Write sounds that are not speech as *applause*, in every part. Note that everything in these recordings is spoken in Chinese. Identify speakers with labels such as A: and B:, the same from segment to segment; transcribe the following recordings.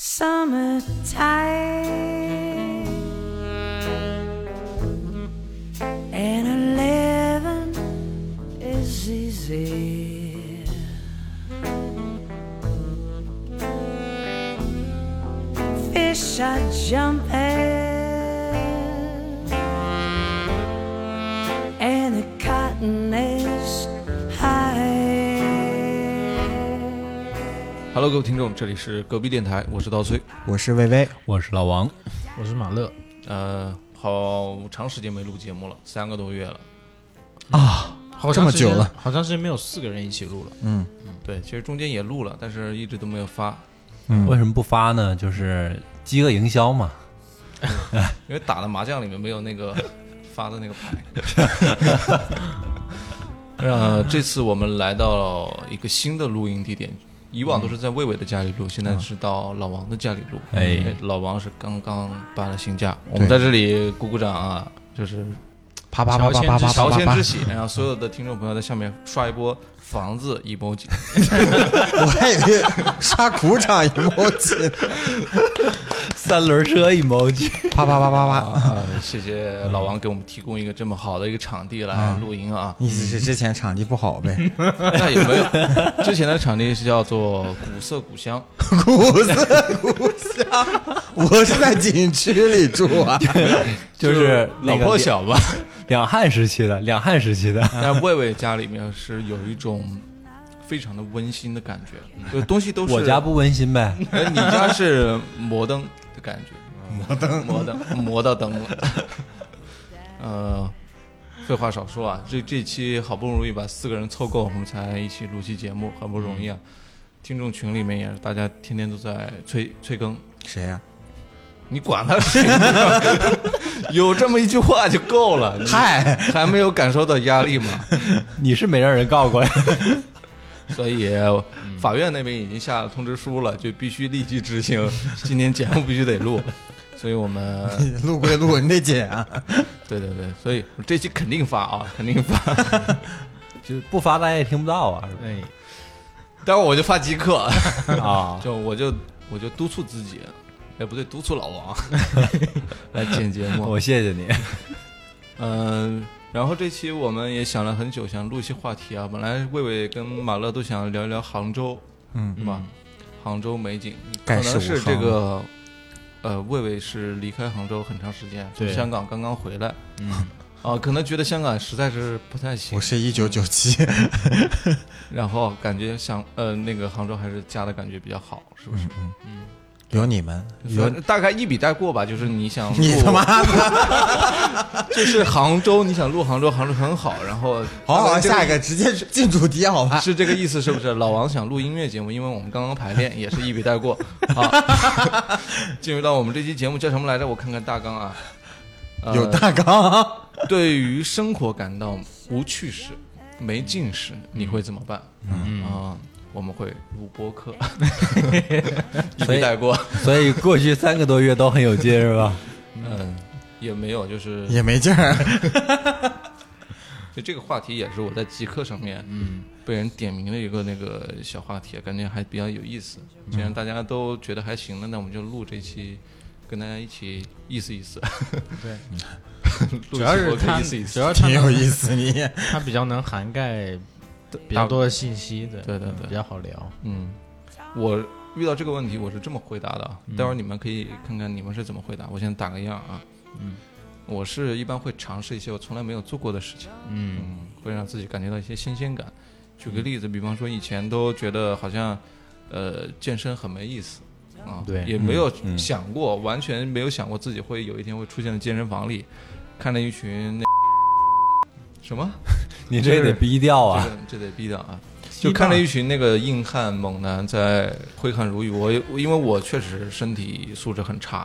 A: summertime and living is easy. Fish are jumping
B: Hello，各位听众，这里是隔壁电台，我是刀崔。
C: 我是薇薇，
D: 我是老王，
E: 我是马乐，
B: 呃，好长时间没录节目了，三个多月了啊。
E: 好
C: 这么久了，
E: 好长时间没有四个人一起录了。
B: 嗯对，其实中间也录了，但是一直都没有发，嗯
D: 为什么不发呢？就是饥饿营销嘛。*laughs*
B: 因为打的麻将里面没有那个发的那个牌。*laughs* 呃，这次我们来到了一个新的录音地点，以往都是在魏伟的家里录，现在是到老王的家里录。
D: 哎。
B: 老王是刚刚搬了新家，我们在这里鼓鼓掌啊，就是
C: 啪啪啪啪啪啪
B: 乔
C: 啪。啪
B: 迁之喜，然后所有的听众朋友在下面刷一波房子 emoji。*laughs* *laughs*
C: 我还以为刷鼓掌 emoji，*laughs*
D: 三轮车 emoji，
C: 啪啪啪啪啪。
B: 啊，谢谢老王给我们提供一个这么好的一个场地来录音啊。
C: 意思是之前场地不好呗？
B: 那也没有，之前的场地是叫做古色古香，*laughs*
C: 古色古香，我是在景区里住啊。*laughs*
D: 就是
B: 老破小吧。
D: 两汉时期的，两汉时期的。
B: 但魏魏家里面是有一种非常的温馨的感觉，就东西都是
D: 我家不温馨呗，
B: 哎，你家是摩登的感觉，摩登，摩登，摩到灯了。*laughs* 呃，废话少说啊，这这期好不容易把四个人凑够，我们才一起录期节目，很不容易啊。听众群里面也是，大家天天都在催催更，
C: 谁呀？
B: 你管他谁？*laughs* 有这么一句话就够了。
C: 嗨，
B: 还没有感受到压力吗？*laughs*
D: 你是没让人告过呀？
B: 所以法院那边已经下了通知书了，就必须立即执行，今天节目必须得录。所以我们 *laughs*
C: 录归录，你得剪啊。
B: 对对对，所以这期肯定发啊，肯定发。*laughs*
D: 就不发大家也听不到啊？
E: 哎，
B: 待会儿我就发即刻，
D: 啊，*laughs*
B: 就我就我就督促自己，哎不对，督促老王来剪节目。
D: 我谢谢你。
B: 嗯、然后这期我们也想了很久，想录一些话题啊。本来魏魏跟马乐都想聊一聊杭州，
C: 嗯，
B: 是吧？杭州美景，可能是这个，呃，魏魏是离开杭州很长时间，从香港刚刚回来，
E: 嗯，*laughs*
B: 啊，可能觉得香港实在是不太行。
C: 我，是一九九七，*laughs*
B: 然后感觉想呃那个杭州还是家的感觉比较好，是不是？
C: 有你们，有
B: 大概一笔带过吧，就是你想 *laughs*
C: 你
B: 录
C: 他妈的，*laughs*
B: 就是杭州，你想录杭州，杭州很好，然后
C: 好好，下一个直接进主题好吧？
B: 是这个意思是不是？老王想录音乐节目，因为我们刚刚排练，也是一笔带过。好，*laughs* 进入到我们这期节目叫什么来着？我看看大纲啊。呃
C: 有大纲，
B: 对于生活感到无趣时、没劲时，你会怎么办？嗯啊，我们会录播客，*laughs* 一
D: 所以
B: 笔带过。
D: 所以过去三个多月都很有劲，是吧？
B: 嗯，也没有，就是
C: 也没劲儿。*laughs*
B: 就这个话题也是我在极客上面，嗯，被人点名的一个那个小话题，感觉还比较有意思。既然大家都觉得还行了，那我们就录这期，跟大家一起意思意思。
E: 对，*laughs* 主要是它，
B: 意思意思。
E: 主要它
C: 挺有意思，你
E: 它比较能涵盖比较多的信息的，
B: 对对对
E: 比较好聊。
B: 嗯，我遇到这个问题，我是这么回答的啊。待会儿你们可以看看你们是怎么回答。我先打个样啊。嗯，我是一般会尝试一些我从来没有做过的事情。
E: 嗯
B: 嗯，会让自己感觉到一些新鲜感。举个例子，比方说以前都觉得好像，呃，健身很没意思啊，
E: 对
B: 也没有
D: 嗯
B: 想过，完全没有想过自己会有一天会出现在健身房里，看着一群那什么，*laughs*
D: 你这得逼掉啊！
B: 这得逼掉啊。就看着一群那个硬汉猛男在挥汗如雨，我因为我确实身体素质很差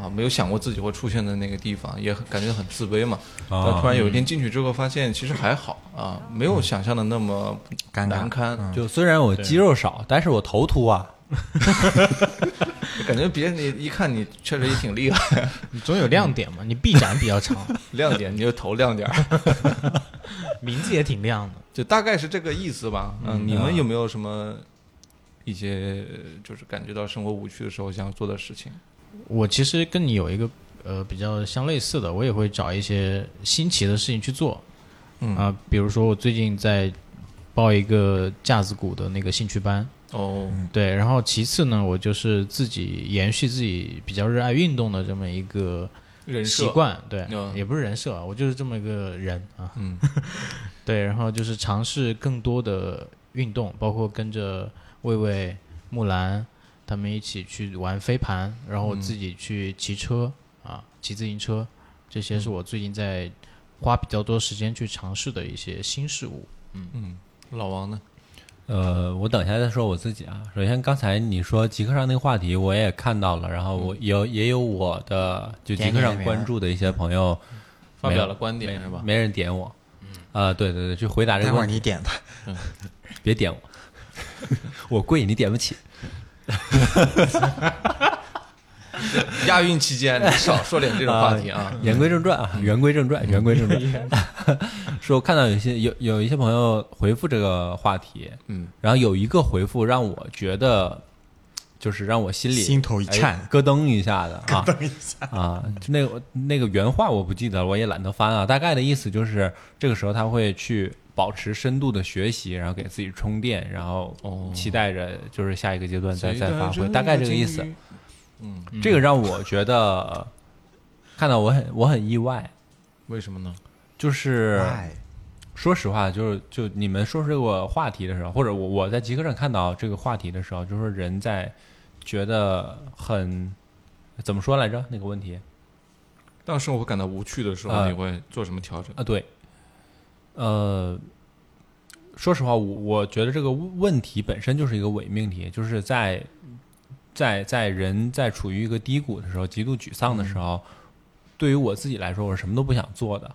B: 啊，没有想过自己会出现在那个地方，也很感觉很自卑嘛。
D: 啊
B: 但突然有一天进去之后，发现其实还好啊，没有想象的那么难堪，
D: 就虽然我肌肉少，但是我头秃啊。*laughs*
B: 感觉别人你一看你确实也挺厉害，
E: 你总有亮点嘛，*laughs* 你臂展比较长，
B: 亮点你就头亮点儿，*laughs*
E: 名字也挺亮的。
B: 就大概是这个意思吧。嗯，你们有没有什么一些呃就是感觉到生活无趣的时候想要做的事情？
E: 我其实跟你有一个呃比较相类似的，我也会找一些新奇的事情去做
B: 嗯
E: 啊、比如说我最近在报一个架子鼓的那个兴趣班，
B: 哦，
E: 对，然后其次呢，我就是自己延续自己比较热爱运动的这么一个
B: 人，
E: 习惯，对，
B: 嗯。
E: 也不是人设啊，我就是这么一个人啊，
B: 嗯。*laughs*
E: 对，然后就是尝试更多的运动，包括跟着魏魏、木兰他们一起去玩飞盘，然后自己去骑车、啊，骑自行车，这些
B: 嗯
E: 是我最近在花比较多时间去尝试的一些新事物。
B: 嗯。嗯，老王呢？
D: 呃，我等一下再说我自己啊。首先，刚才你说极客上那个话题，我也看到了，然后我有也有我的就极客上关注的一些朋友
B: 发表了观点是吧？
D: 没人点我。啊、对对对，去回答这
C: 待会儿
D: 个问题，
C: 你点吧。*laughs*
D: 别点我，*laughs* 我贵，你点不起。*laughs* *laughs*
B: 亚运期间少说点这种话题啊。
D: 言归正传啊，言归正传，言归正传。*laughs* 说我看到有些有有一些朋友回复这个话题，
B: 嗯，
D: 然后有一个回复让我觉得，就是让我心里
C: 心头一颤
D: 哎咯噔一下的啊，咯噔一下啊，就那个那个原话我不记得了，我也懒得翻啊。大概的意思就是，这个时候他会去保持深度的学习，然后给自己充电，然后
B: 哦
D: 期待着就是下一个阶段再
B: 谁
D: 再发挥，大概这个意思。
B: 嗯，
D: 这个让我觉得呃看到我很我很意外，
B: 为什么呢？
D: 就是
C: 哎，
D: 说实话，就是就你们说这个话题的时候，或者我我在极客上看到这个话题的时候，就是说人在觉得很怎么说来着那个问题
B: 当生活感到无趣的时候，
D: 啊
B: 你会做什么调整？
D: 啊？对，呃，说实话，我我觉得这个问题本身就是一个伪命题，就是在在在人在处于一个低谷的时候，极度沮丧的时候，对于我自己来说，我是什么都不想做的，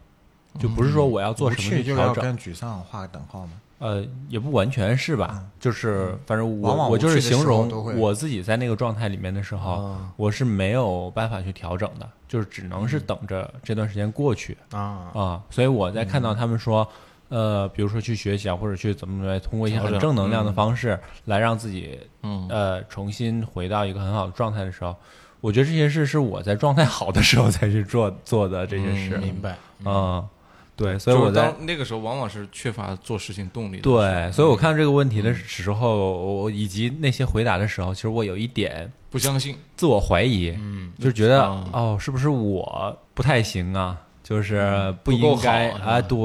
D: 就不是说我要做什么去调整。
C: 跟沮丧画个等号吗？
D: 呃，也不完全是吧，就是反正我我就是形容我自己在那个状态里面的时候，
B: 啊
D: 我是没有办法去调整的，就是只能
C: 嗯
D: 是等着这段时间过去
E: 啊，
D: 啊、所以我在
C: 嗯
D: 看到他们说，呃，比如说去学习啊，或者去怎么怎么，通过一些很正能量的方式来让自己
B: 嗯。
D: 呃重新回到一个很好的状态的时候，我觉得这些事是我在状态好的时候才去做 *laughs* 做的这些事，
E: 明白。
D: 嗯，对，所以我在
B: 那个时候往往是缺乏做事情动力的。
D: 对，所以我看到这个问题的时候，我以及那些回答的时候，其实我有一点
B: 不相信，
D: 自我怀疑，嗯，就是觉得
B: 啊
D: 哦，是不是我不太行啊？就是不应该啊，对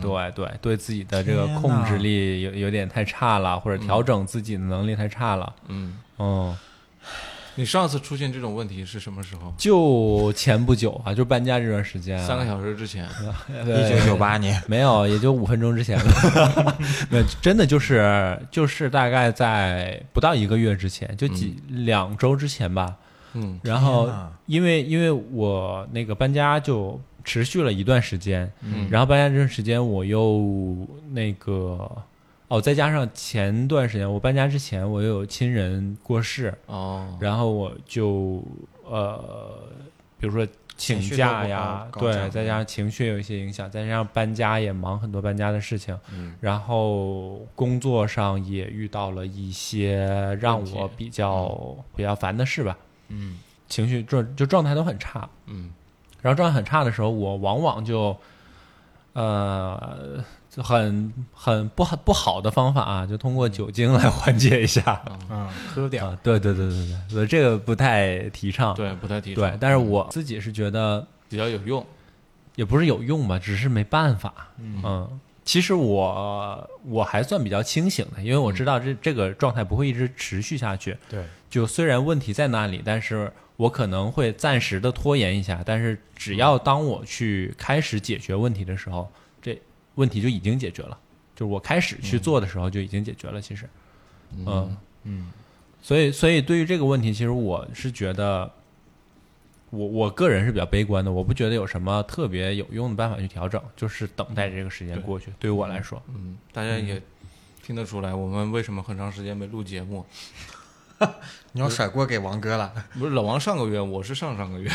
D: 对对，对自己的这个控制力有有点太差了，或者调整自己的能力太差了，
B: 嗯，
D: 嗯，
B: 你上次出现这种问题是什么时候？
D: 就前不久啊，就搬家这段时间啊，
B: 三个小时之前。*laughs*
C: 一九九八年，
D: 没有，也就五分钟之前了。*laughs* 没有，真的就是就是大概在不到一个月之前，就几、两周之前吧。
B: 嗯。
D: 然后因为因为我那个搬家就持续了一段时间，
B: 嗯。
D: 然后搬家这段时间我又那个哦，再加上前段时间我搬家之前我又有亲人过世，
B: 哦，
D: 然后我就呃，比如说请假呀，对，再加上情绪有一些影响，再加上搬家也忙很多搬家的事情，
B: 嗯。
D: 然后工作上也遇到了一些让我比较、比较烦的事吧，
E: 嗯，
D: 情绪状就状态都很差，
B: 嗯
D: 然后状态很差的时候，我往往就呃就很很不好不好的方法啊，就通过酒精来缓解一下。
E: 嗯，喝点。
D: 啊，对对对对对，所以这个不太提倡。
B: 对，不太提倡。
D: 对，但是我自己是觉得
B: 比较有用。
D: 也不是有用吧，只是没办法。嗯，其实我我还算比较清醒的，因为我知道这这个状态不会一直持续下去。
E: 对，
D: 就虽然问题在那里，但是我可能会暂时的拖延一下，但是只要当我去开始解决问题的时候，这问题就已经解决了。就是我开始去做的时候就已经解决了。其实，嗯
E: 嗯，
D: 所以所以对于这个问题，其实我是觉得。我我个人是比较悲观的，我不觉得有什么特别有用的办法去调整，就是等待这个时间过去。对于我来说，
B: 嗯，大家也听得出来，我们为什么很长时间没录节目？*laughs*
C: 你要甩锅给王哥了。*laughs*
B: 不是老王上个月，我是上上个月，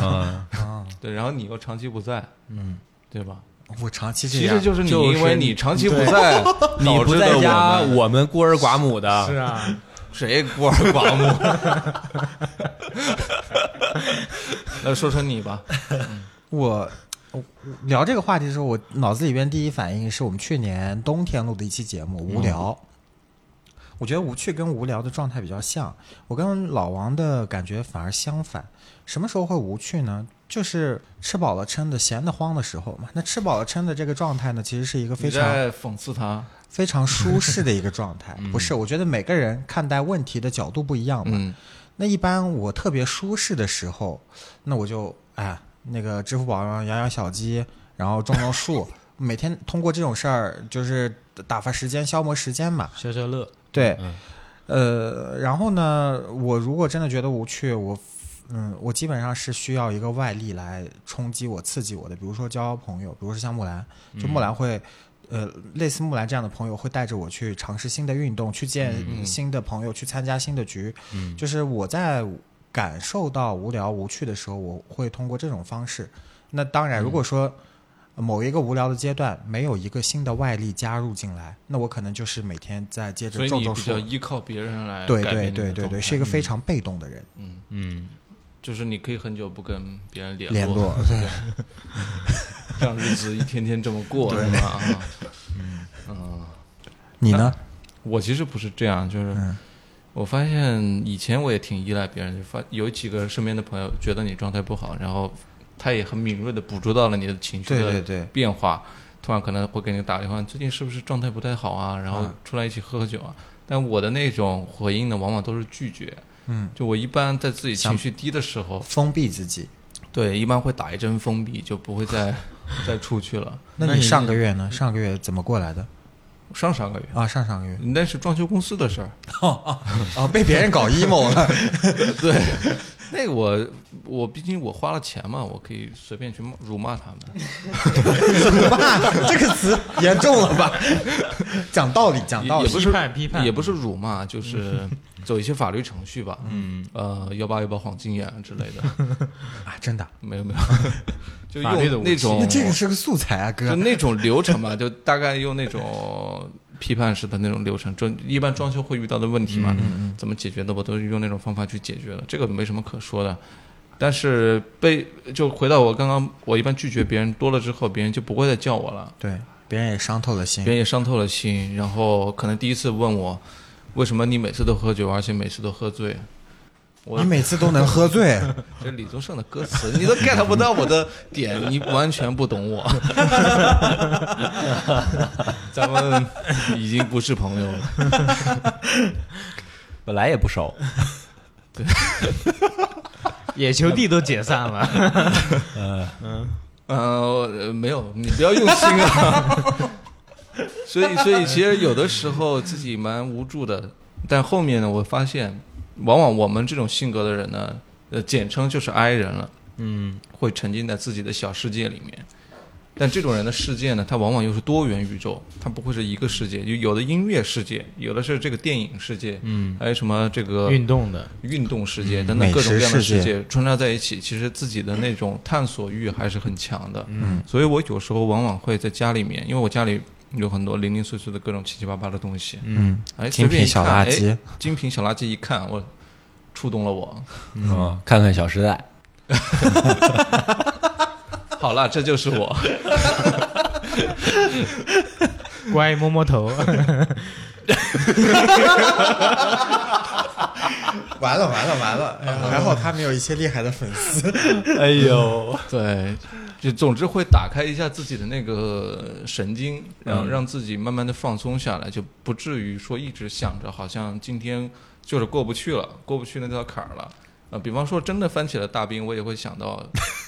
D: 嗯，*laughs*
C: 啊，
B: 对，然后你又长期不在，
C: 嗯，
B: 对吧？
C: 我长期这样
B: 其实就是你，
D: 就是
B: 因为你长期不在，
D: 你不在家，
B: 我们
D: 孤儿寡母的，
E: 是啊，
B: 谁孤儿寡母？那说说你吧。
C: 我我聊这个话题的时候，我脑子里边第一反应是我们去年冬天录的一期节目《无聊》。我觉得无趣跟无聊的状态比较像，我跟老王的感觉反而相反。什么时候会无趣呢？就是吃饱了撑的、闲得慌的时候嘛。那吃饱了撑的这个状态呢，其实是一个非常
B: 你在讽刺他。
C: 非常舒适的一个状态。*laughs* 不是，我觉得每个人看待问题的角度不一样嘛。
B: 嗯，
C: 那一般我特别舒适的时候，那我就哎，那个支付宝上养养小鸡，然后种种树，*laughs* 每天通过这种事儿就是打发时间、消磨时间嘛。
E: 消消乐。
C: 对，呃，然后呢，我如果真的觉得无趣，我嗯，我基本上是需要一个外力来冲击我、刺激我的，比如说交朋友，比如说像木兰，就木兰会。呃，类似木兰这样的朋友会带着我去尝试新的运动，去见新的朋友，去参加新的局。
E: 嗯
C: 就是我在感受到无聊无趣的时候，我会通过这种方式。那当然，如果说某一个无聊的阶段没有一个新的外力加入进来，那我可能就是每天在接着种种
B: 以你比较
C: 树。
B: 依靠别人来
C: 对对对对对，是一个非常被动的人。
B: 嗯，
E: 嗯，
B: 就是你可以很久不跟别人联
C: 联络，对，
B: 让日子一天天这么过，是吧？嗯，嗯，
C: 你呢？
B: 我其实不是这样，就是
C: 嗯。
B: 我发现以前我也挺依赖别人，就发有几个身边的朋友觉得你状态不好，然后他也很敏锐的捕捉到了你的情绪的
C: 对对对，
B: 变化，突然可能会给你打电话，最近是不是状态不太好啊？然后
C: 啊
B: 出来一起喝喝酒啊。但我的那种回应呢，往往都是拒绝。
C: 嗯，
B: 就我一般在自己情绪低的时候，
C: 封闭自己。
B: 对，一般会打一针封闭，就不会再 *laughs* 再出去了。
C: 那你上个月呢？上个月怎么过来的？
B: 上上个月，
C: 啊，上上个月
B: 那是装修公司的事儿。
C: 哦，被别人搞 emo 了。*laughs*
B: 对，*laughs* 那个我我毕竟我花了钱嘛，我可以随便去骂辱骂他们。
C: 辱骂这个词严重了吧？讲道理，讲道理
B: 也不。是
E: 批判批判
B: 也不是辱骂，就是 *laughs* 走一些法律程序吧。
E: 嗯，
B: 呃，幺八幺八黄金眼之类的，*laughs*
C: 啊，真的，
B: 没有没有，就用那种
C: 那这个是个素材啊，哥。
B: 就那种流程嘛，就大概用那种批判式的那种流程，就一般装修会遇到的问题嘛，怎么解决的，我都是用那种方法去解决的，这个没什么可说的。但是被就回到我刚刚，我一般拒绝别人多了之后，别人就不会再叫我了，
C: 对，别人也伤透了心
B: 别。人也伤透了心，然后可能第一次问我，为什么你每次都喝酒，而且每次都喝醉？我
C: 你每次都能喝醉，*laughs*
B: 这李宗盛的歌词，你都 get 不到我的点，你完全不懂我。*laughs* 咱们已经不是朋友了。*laughs*
D: 本来也不熟，对
E: 野球地都解散了。
B: 呃，没有，你不要用心啊。所以，所以其实有的时候自己蛮无助的，但后面呢，我发现，往往我们这种性格的人呢，呃，简称就是 I 人了。
E: 嗯，
B: 会沉浸在自己的小世界里面。但这种人的世界呢，它往往又是多元宇宙，它不会是一个世界，就有的音乐世界，有的是这个电影世界，
E: 嗯，
B: 还有什么这个
E: 运动的，
B: 运动世界等等各种各样的
C: 世界
B: 穿插在一起，其实自己的那种探索欲还是很强的。嗯，所以我有时候往往会在家里面，因为我家里有很多零零碎碎的各种七七八八的东西，
C: 嗯，
B: 哎，
C: 精
B: 随便一
C: 品小垃圾
B: 哎，精品小垃圾一看，我触动了我。
D: 嗯，看看《小时代 *laughs*
B: 好了，这就是我。*laughs*
E: 乖，摸摸头。
C: 完了完了完了！还好他没有一些厉害的粉丝。》。
D: 哎呦，
B: 对，就总之会打开一下自己的那个神经，然后
D: 嗯
B: 让自己慢慢的放松下来，就不至于说一直想着好像今天就是过不去了，过不去那道坎儿了。啊，比方说真的翻起了大冰，我也会想到，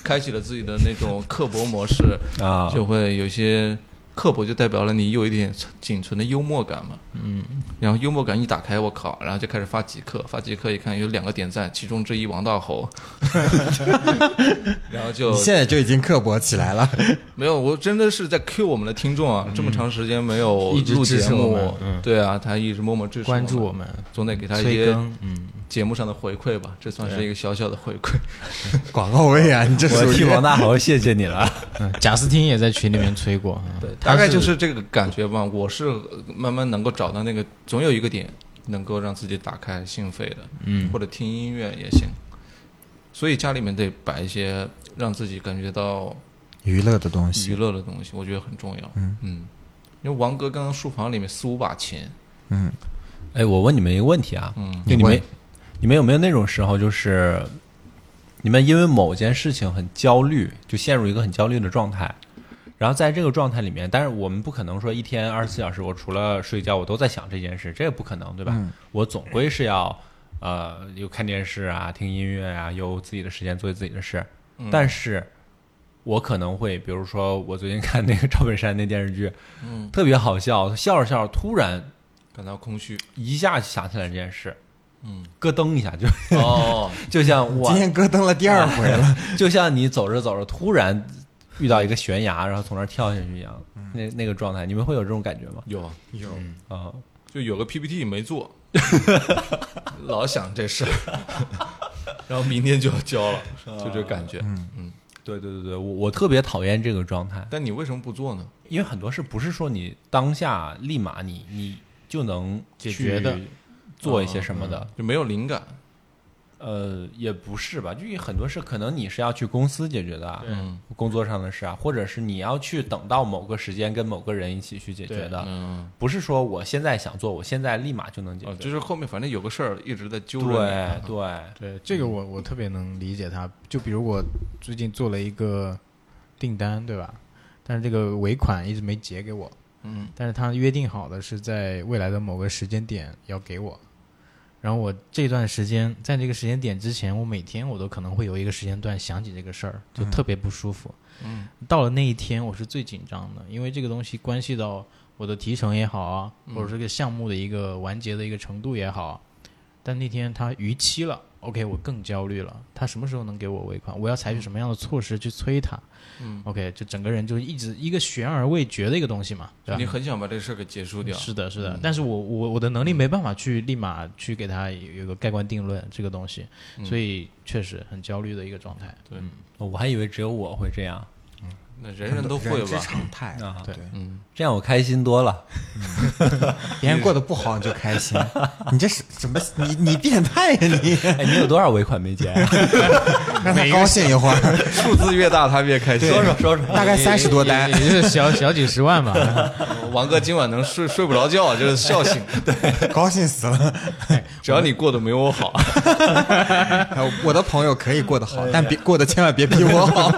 B: 开启了自己的那种刻薄模式，*laughs*
D: 啊，
B: 就会有些刻薄，就代表了你有一点仅存的幽默感嘛。
E: 嗯，
B: 然后幽默感一打开，我靠，然后就开始发极客，发极客一看有两个点赞，其中之一王大猴，*laughs* 然后就
C: 你现在就已经刻薄起来了。
B: 没有，我真的是在 Q 我们的听众啊！这么长时间没有
E: 一直
B: 录节
E: 支持我嗯
B: 对啊，他一直默默支持我
E: 关注我们，
B: 总得给他一些
E: 催更。嗯，
B: 节目上的回馈吧，这算是一个小小的回馈。*laughs*
C: 广告位啊，你这
D: 我替王大豪谢谢你了。*laughs*
E: 嗯贾斯汀也在群里面催过。嗯
B: 对，大概就是这个感觉吧。我是慢慢能够找到那个，总有一个点能够让自己打开心扉的，
E: 嗯
B: 或者听音乐也行。所以家里面得摆一些让自己感觉到
C: 娱乐的东西娱，
B: 乐的东西，我觉得很重要。嗯嗯因为王哥刚刚书房里面四五把琴，
C: 嗯，
D: 哎，我问你们一个问题啊，
B: 嗯
D: 就你们
C: 问
D: 你们有没有那种时候，就是你们因为某件事情很焦虑，就陷入一个很焦虑的状态，然后在这个状态里面，但是我们不可能说一天二十四小时，我除了睡觉我都在想这件事，这也不可能，对吧？
C: 嗯
D: 我总归是要呃有看电视啊、听音乐啊，有自己的时间做自己的事，
B: 嗯
D: 但是。我可能会，比如说，我最近看那个赵本山那电视剧，
B: 嗯，
D: 特别好笑，笑着笑着，突然
B: 感到空虚。
D: 一下想起来这件事，
B: 嗯，
D: 咯噔一下就
B: 哦，*laughs*
D: 就像我
C: 今天咯噔了第二回了，*laughs*
D: 就像你走着走着突然遇到一个悬崖，然后从那儿跳下去一样，那那个状态，你们会有这种感觉吗？
B: 有
C: 有。
D: 啊、
B: 就有个 PPT 没做，*laughs* 老想这事儿，然后明天就要交了，就这感觉。嗯。嗯。
D: 对对对对，我我特别讨厌这个状态，
B: 但你为什么不做呢？
D: 因为很多事不是说你当下立马你你就能
E: 解决的。
D: 去做一些什么的，
B: 就没有灵感。
D: 呃，也不是吧，就有很多事可能你是要去公司解决的啊，
B: 嗯
D: 工作上的事啊，或者是你要去等到某个时间跟某个人一起去解决的，
B: 嗯，
D: 不是说我现在想做，我现在立马就能解决。
B: 哦，就是后面反正有个事儿一直在揪着
D: 对，对，
E: 这个我我特别能理解他。就比如我最近做了一个订单，对吧？但是这个尾款一直没结给我，
B: 嗯
E: 但是他约定好的是在未来的某个时间点要给我。然后我这段时间，在这个时间点之前，我每天我都可能会有一个时间段想起这个事儿，就特别不舒服。
B: 嗯
E: 到了那一天，我是最紧张的，因为这个东西关系到我的提成也好啊，或者这个项目的一个完结的一个程度也好。但那天他逾期了，OK，我更焦虑了。他什么时候能给我尾款？我要采取什么样的措施去催他
B: 嗯
E: ，？OK，就整个人就一直一个悬而未决的一个东西嘛，对吧？
B: 你很想把这事儿给结束掉。
E: 是的，是的，
B: 嗯
E: 但是我我我的能力没办法去立马去给他有有个盖棺定论这个东西，
B: 嗯
E: 所以确实很焦虑的一个状态。
B: 对
E: 嗯
D: 我还以为只有我会这样
B: 那人人都会
C: 人之
B: 吧？
C: 常态。
D: 啊，
E: 对
B: 嗯，
D: 这样我开心多了。*laughs*
C: 别人过得不好你就开心，*laughs* 你这是什么？你你变态呀你！
D: 哎，你有多少尾款没结？*laughs*
C: 让他高兴一会儿，
B: 数字越大他越开心。
D: 说说说说。
C: 大概三十多单
E: 也。也就是小小几十万吧。
B: 王哥今晚能睡睡不着觉，就是笑醒。对，
C: 高兴死了。
B: 只要你过得没我好。
C: 呃我的朋友可以过得好，但别过得千万别比我好。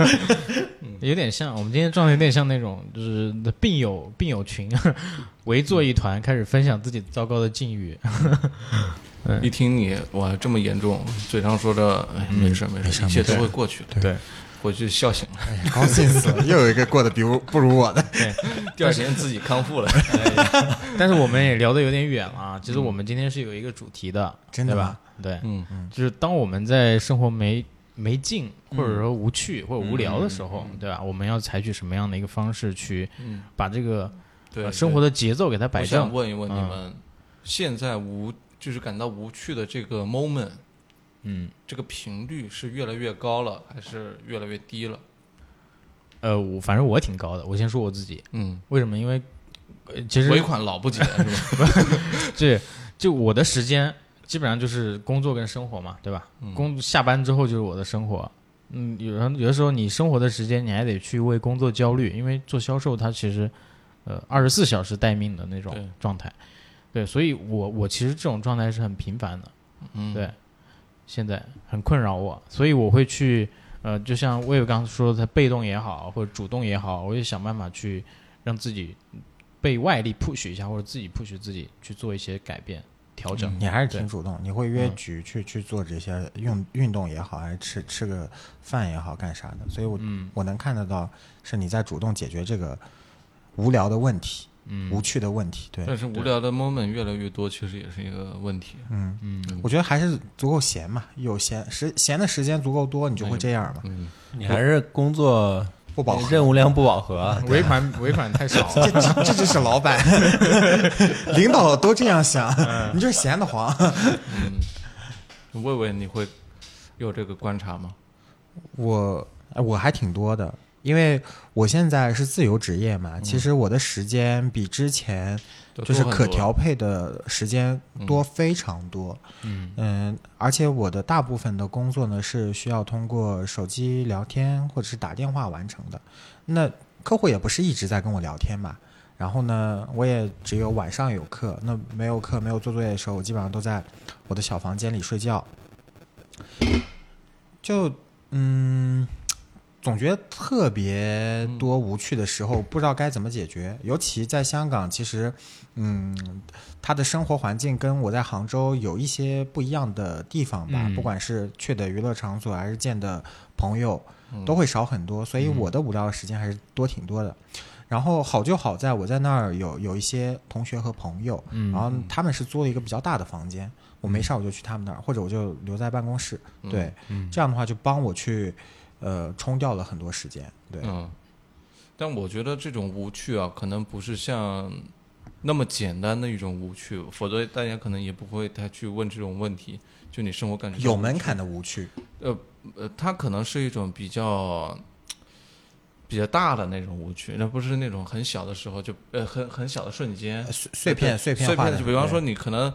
E: 有点像我们今天状态，有点像那种就是病友病友群 *laughs* 围坐一团，开始分享自己糟糕的境遇。*laughs*
B: 一听你哇这么严重，嘴上说着哎没事没事，一切都会过去的。
E: 对，
B: 回去笑醒了，*laughs*
C: 高兴死了，又有一个过得比我不如我的。
B: 第二天自己康复了。
E: 但是我们也聊得有点远了啊。其实我们今天是有一个主题的，对吧
C: 真的吧？
E: 对，
B: 嗯
E: 就是当我们在生活没没劲，或者说无趣或者无聊的时候，对吧？我们要采取什么样的一个方式去
B: 嗯，
E: 把这个
B: 对
E: 呃，生活的节奏给它摆
B: 我想
E: 正？
B: 问一问你
E: 嗯
B: 们，现在无就是感到无趣的这个 moment，
E: 嗯，
B: 这个频率是越来越高了，还是越来越低了？
E: 呃，我反正我挺高的。我先说我自己，
B: 嗯，
E: 为什么？因为呃其实
B: 尾款老不结是吧？*laughs* *laughs*
E: 对就我的时间基本上就是工作跟生活嘛，对吧？
B: 嗯
E: 工下班之后就是我的生活。嗯，有人有的时候你生活的时间你还得去为工作焦虑，因为做销售它其实呃二十四小时待命的那种状态。对，所以我我其实这种状态是很频繁的。
B: 嗯，
E: 对，现在很困扰我，所以我会去呃，就像魏伟刚刚说的，他被动也好，或者主动也好，我也想办法去让自己被外力 push 一下，或者自己 push 自己去做一些改变、调整。
C: 你还是挺主动，你会约
E: 嗯
C: 局去去做这些运运动也好，还是吃吃个饭也好，干啥的？所以我
E: 嗯
C: 我能看得到是你在主动解决这个无聊的问题、
E: 嗯
C: 无趣的问题。对，
B: 但是无聊的 moment 越来越多，其实也是一个问题。
C: 嗯，
E: 嗯，
C: 我觉得还是足够闲嘛，有闲时闲的时间足够多，你就会这样嘛，
B: 嗯，
D: 你还是工作
C: 不饱和。
D: 任务量不饱和啊。
E: 尾款尾款太少了。
C: 这这这就是老板，*laughs* 领导都这样想，
E: 嗯
C: 你就是闲得慌。
B: 嗯魏魏，你会有这个观察吗？
C: 我哎我还挺多的，因为我现在是自由职业嘛，其实我的时间比之前就是可调配的时间多非常多。
E: 嗯
C: 而且我的大部分的工作呢是需要通过手机聊天或者是打电话完成的。那客户也不是一直在跟我聊天嘛，然后呢，我也只有晚上有课，那没有课没有做作业的时候，我基本上都在我的小房间里睡觉。就嗯，总觉得特别多无趣的时候，不知道该怎么解决。尤其在香港，其实嗯，他的生活环境跟我在杭州有一些不一样的地方吧，
E: 嗯。
C: 不管是去的娱乐场所还是见的朋友，都会少很多，所以我的无聊的时间还是多挺多的。然后好就好在我在那儿有有一些同学和朋友，
E: 嗯
C: 然后他们是租了一个比较大的房间，我没事儿我就去他们那儿，或者我就留在办公室，对，
E: 嗯。
C: 这样的话就帮我去呃冲掉了很多时间，对，
B: 嗯，但我觉得这种无趣啊，可能不是像那么简单的一种无趣，否则大家可能也不会太去问这种问题。就你生活感觉
C: 有门槛的无趣，
B: 呃呃，它可能是一种比较比较大的那种无趣，那不是那种很小的时候就呃很很小的瞬间
C: 呃，碎碎片碎片
B: 碎
C: 化的，
B: 就比方说你可能。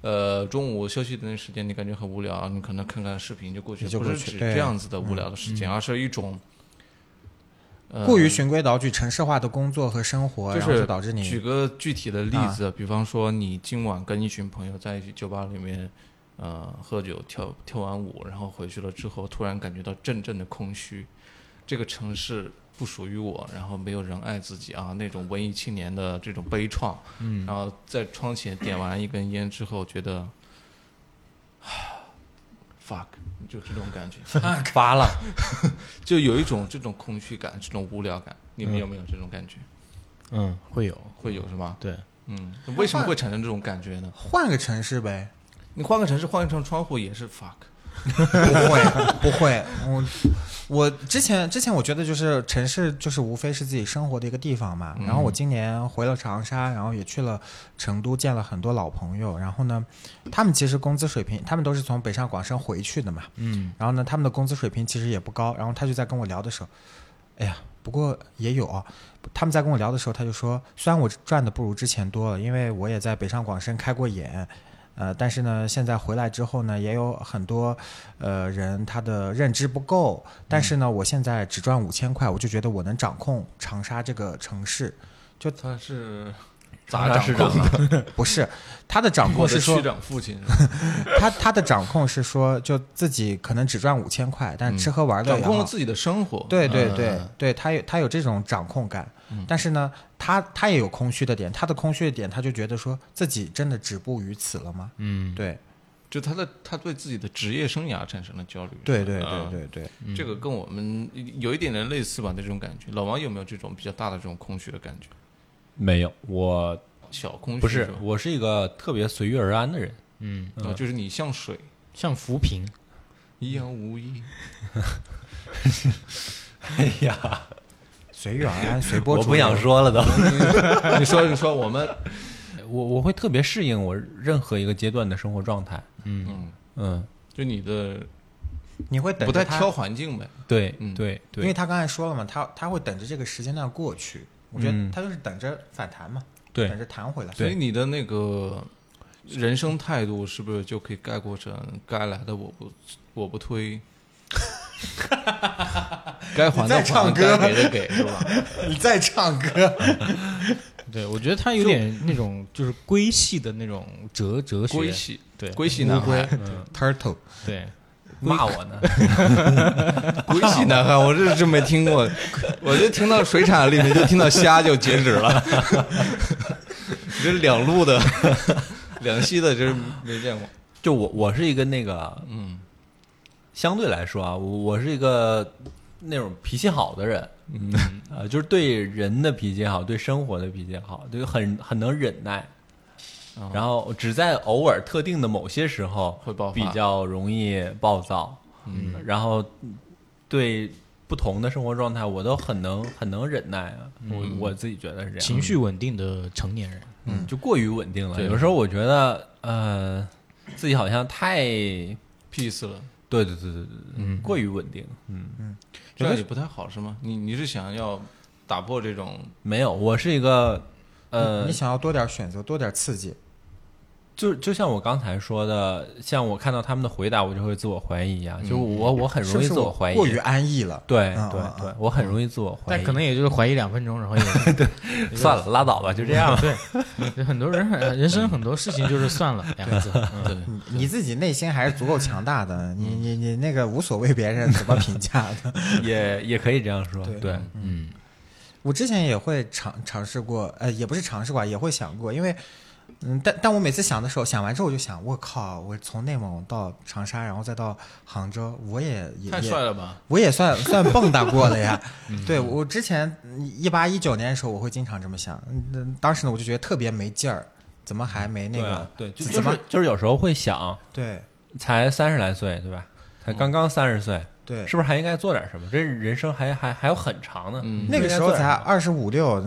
B: 呃，中午休息的那时间，你感觉很无聊，你可能看看视频就过去不是指这样子的无聊的时间，而是一种、呃、
C: 过于循规蹈矩、城市化的工作和生活，然后
B: 就是
C: 就导致你
B: 举个具体的例
C: 啊。
B: 子，比方说你今晚跟一群朋友在一起酒吧里面，呃，喝酒跳跳完舞，然后回去了之后，突然感觉到阵阵的空虚，这个城市不属于我，然后没有人爱自己啊，那种文艺青年的这种悲怆，
E: 嗯
B: 然后在窗前点完一根烟之后，觉得。fuck，就这种感觉，*laughs*
D: 发了，*laughs*
B: 就有一种这种空虚感，这种无聊感，你们有没有这种感觉？
E: 嗯，会有，
B: 会有是吧？
E: 对，
B: 嗯，为什么会产生这种感觉呢？
C: 换个城市呗。
B: 你换个城市，换一扇窗户也是 fuck。
C: 不会，*laughs* 不会。我我之前之前我觉得就是城市就是无非是自己生活的一个地方嘛。然后我今年回了长沙，然后也去了成都，见了很多老朋友。然后呢，他们其实工资水平，他们都是从北上广深回去的嘛。
E: 嗯
C: 然后呢，他们的工资水平其实也不高。然后他就在跟我聊的时候，哎呀，不过也有啊。他们在跟我聊的时候，他就说，虽然我赚的不如之前多了，因为我也在北上广深开过眼，呃，但是呢，现在回来之后呢，也有很多呃人他的认知不够，但是呢，我现在只赚五千块，我就觉得我能掌控长沙这个城市。
B: 就他是咋掌控的？
C: 不是他的掌控是说
B: 区，长父亲，*laughs*
C: 他他的掌控是说，就自己可能只赚五千块，但吃喝玩乐
B: 掌控了自己的生活。
C: 对对
B: 嗯
C: 对对，他有他有这种掌控感，但是呢，他他也有空虚的点，他的空虚的点，他就觉得说自己真的止步于此了吗？
E: 嗯，
C: 对
B: 就他的他对自己的职业生涯产生了焦虑。
C: 对对
B: 嗯
C: 对对对，
B: 这个跟我们有一点点类似吧，这种感觉。老王有没有这种比较大的这种空虚的感觉？
D: 没有，我
B: 小空虚
D: 不是，我是一个特别随遇而安的人。
E: 嗯，
B: 哦就是你像水
E: 像浮萍，
B: 一样无依。*laughs*
D: 哎呀，
C: 随遇而安，随波逐流。
D: 我不想说了都。*laughs*
B: 你说你说我们
D: 我我会特别适应我任何一个阶段的生活状态。
E: 嗯，
B: 嗯，
D: 嗯，
B: 就你的
C: 你会等
B: 不太挑环境呗。
D: 对，
B: 嗯
D: 对对，
C: 因为他刚才说了嘛，他他会等着这个时间段过去。我觉得
D: 嗯
C: 他就是等着反弹嘛，
D: 对
C: 等着弹回来。
B: 所以你的那个人生态度是不是就可以概括成该来的我不我不推，*laughs* 该还的
C: 你在唱
B: 还，
C: 歌。
B: 该给的给，是吧？*laughs*
C: 你在唱歌，*laughs*
E: 对，我觉得他有点那种就是龟系的那种哲哲学，
B: 龟系，
E: 对。
B: 龟系男孩，
E: 嗯
C: ，turtle，
E: 对，
D: 骂我呢。
B: 龟系男孩，我这真没听过，我就听到水产里面就听到虾就截止了，你这两路的两栖的，真是没见过。
D: 就我我是一个那个
B: 嗯
D: 相对来说啊，我我是一个那种脾气好的人，
B: 嗯。*laughs*
D: 呃，就是对人的脾气好，对生活的脾气好，就很很能忍耐。
B: 哦。
D: 然后只在偶尔特定的某些时候
B: 会爆发
D: 比较容易暴躁，
B: 嗯，
D: 然后对不同的生活状态我都很能很能忍耐啊，我我自己觉得是这样，
E: 情绪稳定的成年人，
D: 嗯就过于稳定了，有时候我觉得呃自己好像太
B: peace 了，
D: 对对对对对对，
E: 嗯。
D: 过于稳定。嗯。
B: 嗯，这样也不太好是吗？你你是想要打破这种
D: 没有，我是一个呃
C: 你，想要多点选择，多点刺激，
D: 就就像我刚才说的，像我看到他们的回答，我就会自我怀疑一样，就是我我很容易自我怀疑，
C: 过于安逸了？
D: 对对对，我很容易自我怀疑。
E: 但可能也就是怀疑两分钟，然后也 *laughs*
D: 算了，拉倒吧，就这样吧。
E: 对，很多人很人生很多事情就是算了两个字。嗯
B: 对
C: 你你自己内心还是足够强大的，你你你那个无所谓别人怎么评价的。*laughs*
D: 也也可以这样说，
C: 对
D: 对，
E: 嗯
C: 我之前也会尝尝试过，呃，也不是尝试过，也会想过，因为，嗯，但但我每次想的时候，想完之后我就想，我靠，我从内蒙到长沙，然后再到杭州，我也也
B: 太帅了吧？
C: 我也算算蹦跶过了呀。*laughs* *laughs* 对我之前一八一九年的时候，我会经常这么想，嗯，当时呢我就觉得特别没劲儿，怎么还没那个
D: 对啊？对，就
C: 怎么
D: 就是就是有时候会想，
C: 对
D: 才三十来岁，对吧？才刚刚三十岁，
C: 对，
D: 是不是还应该做点什么？这人生还还还有很长呢。
B: 嗯
C: 那个时候才
D: 才
C: 二十五六，